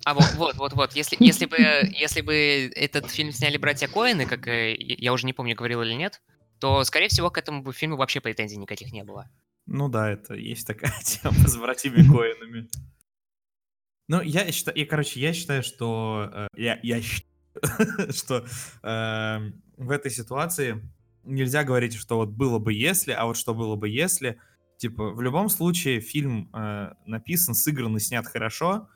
А вот, вот, вот, вот. Если, если бы, если бы этот фильм сняли братья Коэны, как э, я уже не помню, говорил или нет, то, скорее всего, к этому фильму вообще претензий никаких не было. Ну да, это есть такая тема с братьями Коинами. Ну, я считаю, я, короче, я считаю, что э, я, я считаю, что э, в этой ситуации нельзя говорить, что вот было бы если, а вот что было бы если. Типа, в любом случае фильм э, написан, сыгран и снят хорошо.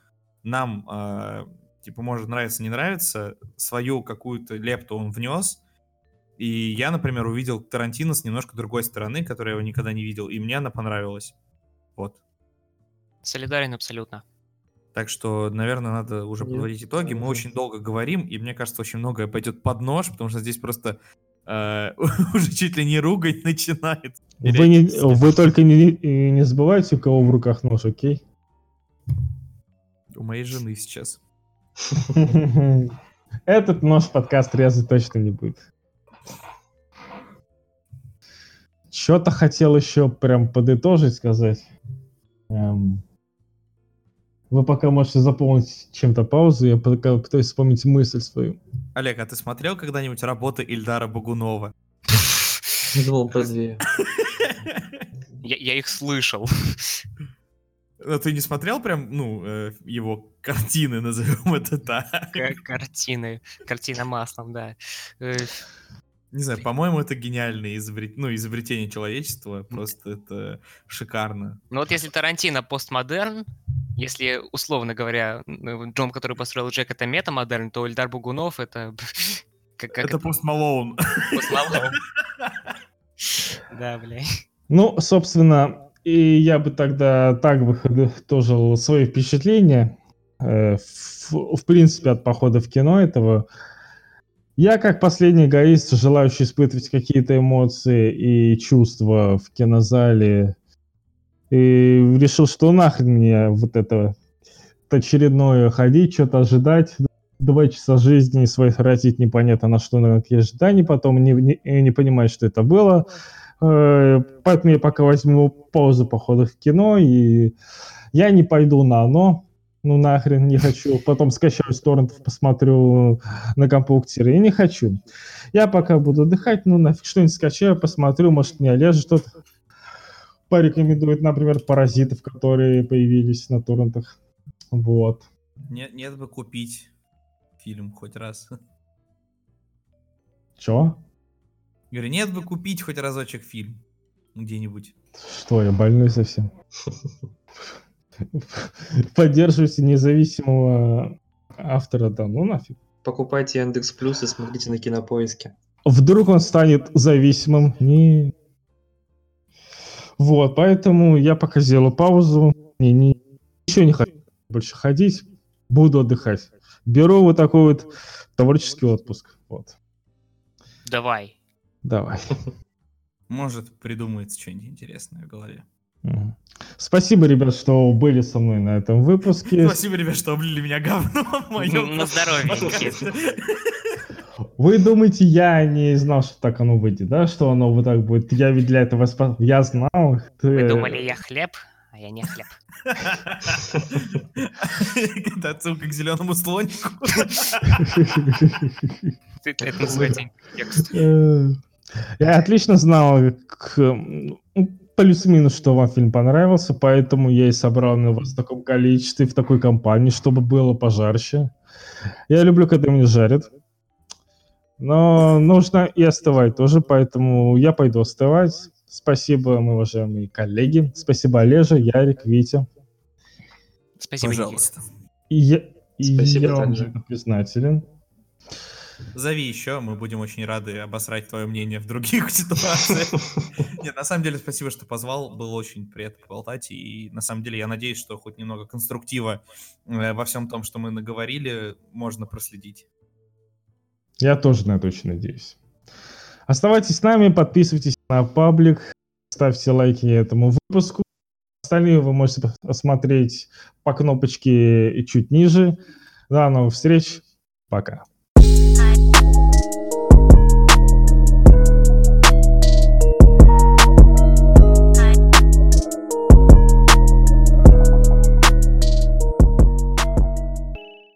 Нам, э, типа, может нравиться, не нравится. Свою какую-то лепту он внес. И я, например, увидел Тарантино с немножко другой стороны, которую я его никогда не видел, и мне она понравилась. Вот. Солидарен абсолютно. Так что, наверное, надо уже Нет, подводить итоги. Мы очень долго говорим, и мне кажется, очень многое пойдет под нож, потому что здесь просто э, уже чуть ли не ругань начинает. Вы, не, вы только не, не забывайте, у кого в руках нож, окей? У моей жены сейчас. Этот нож подкаст резать точно не будет. Что-то хотел еще прям подытожить, сказать. Эм, Вы пока можете заполнить чем-то паузу, я пока пытаюсь вспомнить мысль свою. Олег, а ты смотрел когда-нибудь работы Ильдара Багунова? Думал про две. Я их слышал. Ну, ты не смотрел прям, ну, э, его картины, назовем это так? Картины. Картина маслом, да. Э, Не знаю, по-моему, это гениальное изобрет... ну, изобретение человечества. Просто это шикарно. Ну вот если Тарантино постмодерн, если, условно говоря, м, Джон, который построил Джек, это метамодерн, то Ильдар Бугунов это... Как, как это Пост Малоун. Постмалон. Да, бля. Ну, собственно, и я бы тогда так подытожил свои впечатления, э, в, в принципе, от похода в кино этого. Я, как последний эгоист, желающий испытывать какие-то эмоции и чувства в кинозале, и решил, что нахрен мне вот это очередное ходить, что-то ожидать, два часа жизни своей тратить непонятно на что, на какие ожидания, потом не, не, не понимать, что это было. Поэтому я пока возьму паузу по ходу в кино, и я не пойду на оно, ну нахрен не хочу. Потом скачаю с торрентов, посмотрю на компьютере, и не хочу. Я пока буду отдыхать, ну нафиг что-нибудь скачаю, посмотрю, может мне Олежа что-то порекомендует, например, «Паразитов», которые появились на торрентах. Вот. Нет, нет бы купить фильм хоть раз. Чё? Говорю, нет бы купить хоть разочек фильм где-нибудь. Что, я больной совсем? Поддерживайте независимого автора, да, ну нафиг. Покупайте Яндекс Плюс и смотрите на кинопоиске. Вдруг он станет зависимым. Не. Вот, поэтому я пока сделаю паузу. Не, не, еще не хочу больше ходить. Буду отдыхать. Беру вот такой вот творческий отпуск. Вот. Давай. Давай. Может, придумается что-нибудь интересное в голове. Спасибо, ребят, что были со мной на этом выпуске. Спасибо, ребят, что облили меня говном в моем На здоровье. Вы думаете, я не знал, что так оно выйдет, да? Что оно вот так будет? Я ведь для этого спас... Я знал. Ты- Вы думали, я хлеб, а я не хлеб. Это отсылка к зеленому слонику. Это это называется текст. Я отлично знал, к- ну, плюс-минус, что вам фильм понравился, поэтому я и собрал на вас в таком количестве, в такой компании, чтобы было пожарще. Я люблю, когда меня жарят. Но нужно и остывать тоже, поэтому я пойду остывать. Спасибо, мои уважаемые коллеги. Спасибо, Олежа, Ярик, Витя. Спасибо. Пожалуйста. И я, Спасибо я вам признателен. Зови еще, мы будем очень рады обосрать твое мнение в других ситуациях. Нет, на самом деле, спасибо, что позвал. Было очень приятно поболтать. И на самом деле я надеюсь, что хоть немного конструктива э, во всем том, что мы наговорили, можно проследить. Я тоже на это очень надеюсь. Оставайтесь с нами, подписывайтесь на паблик, ставьте лайки этому выпуску. Остальные вы можете посмотреть по кнопочке чуть ниже. До новых встреч. Пока.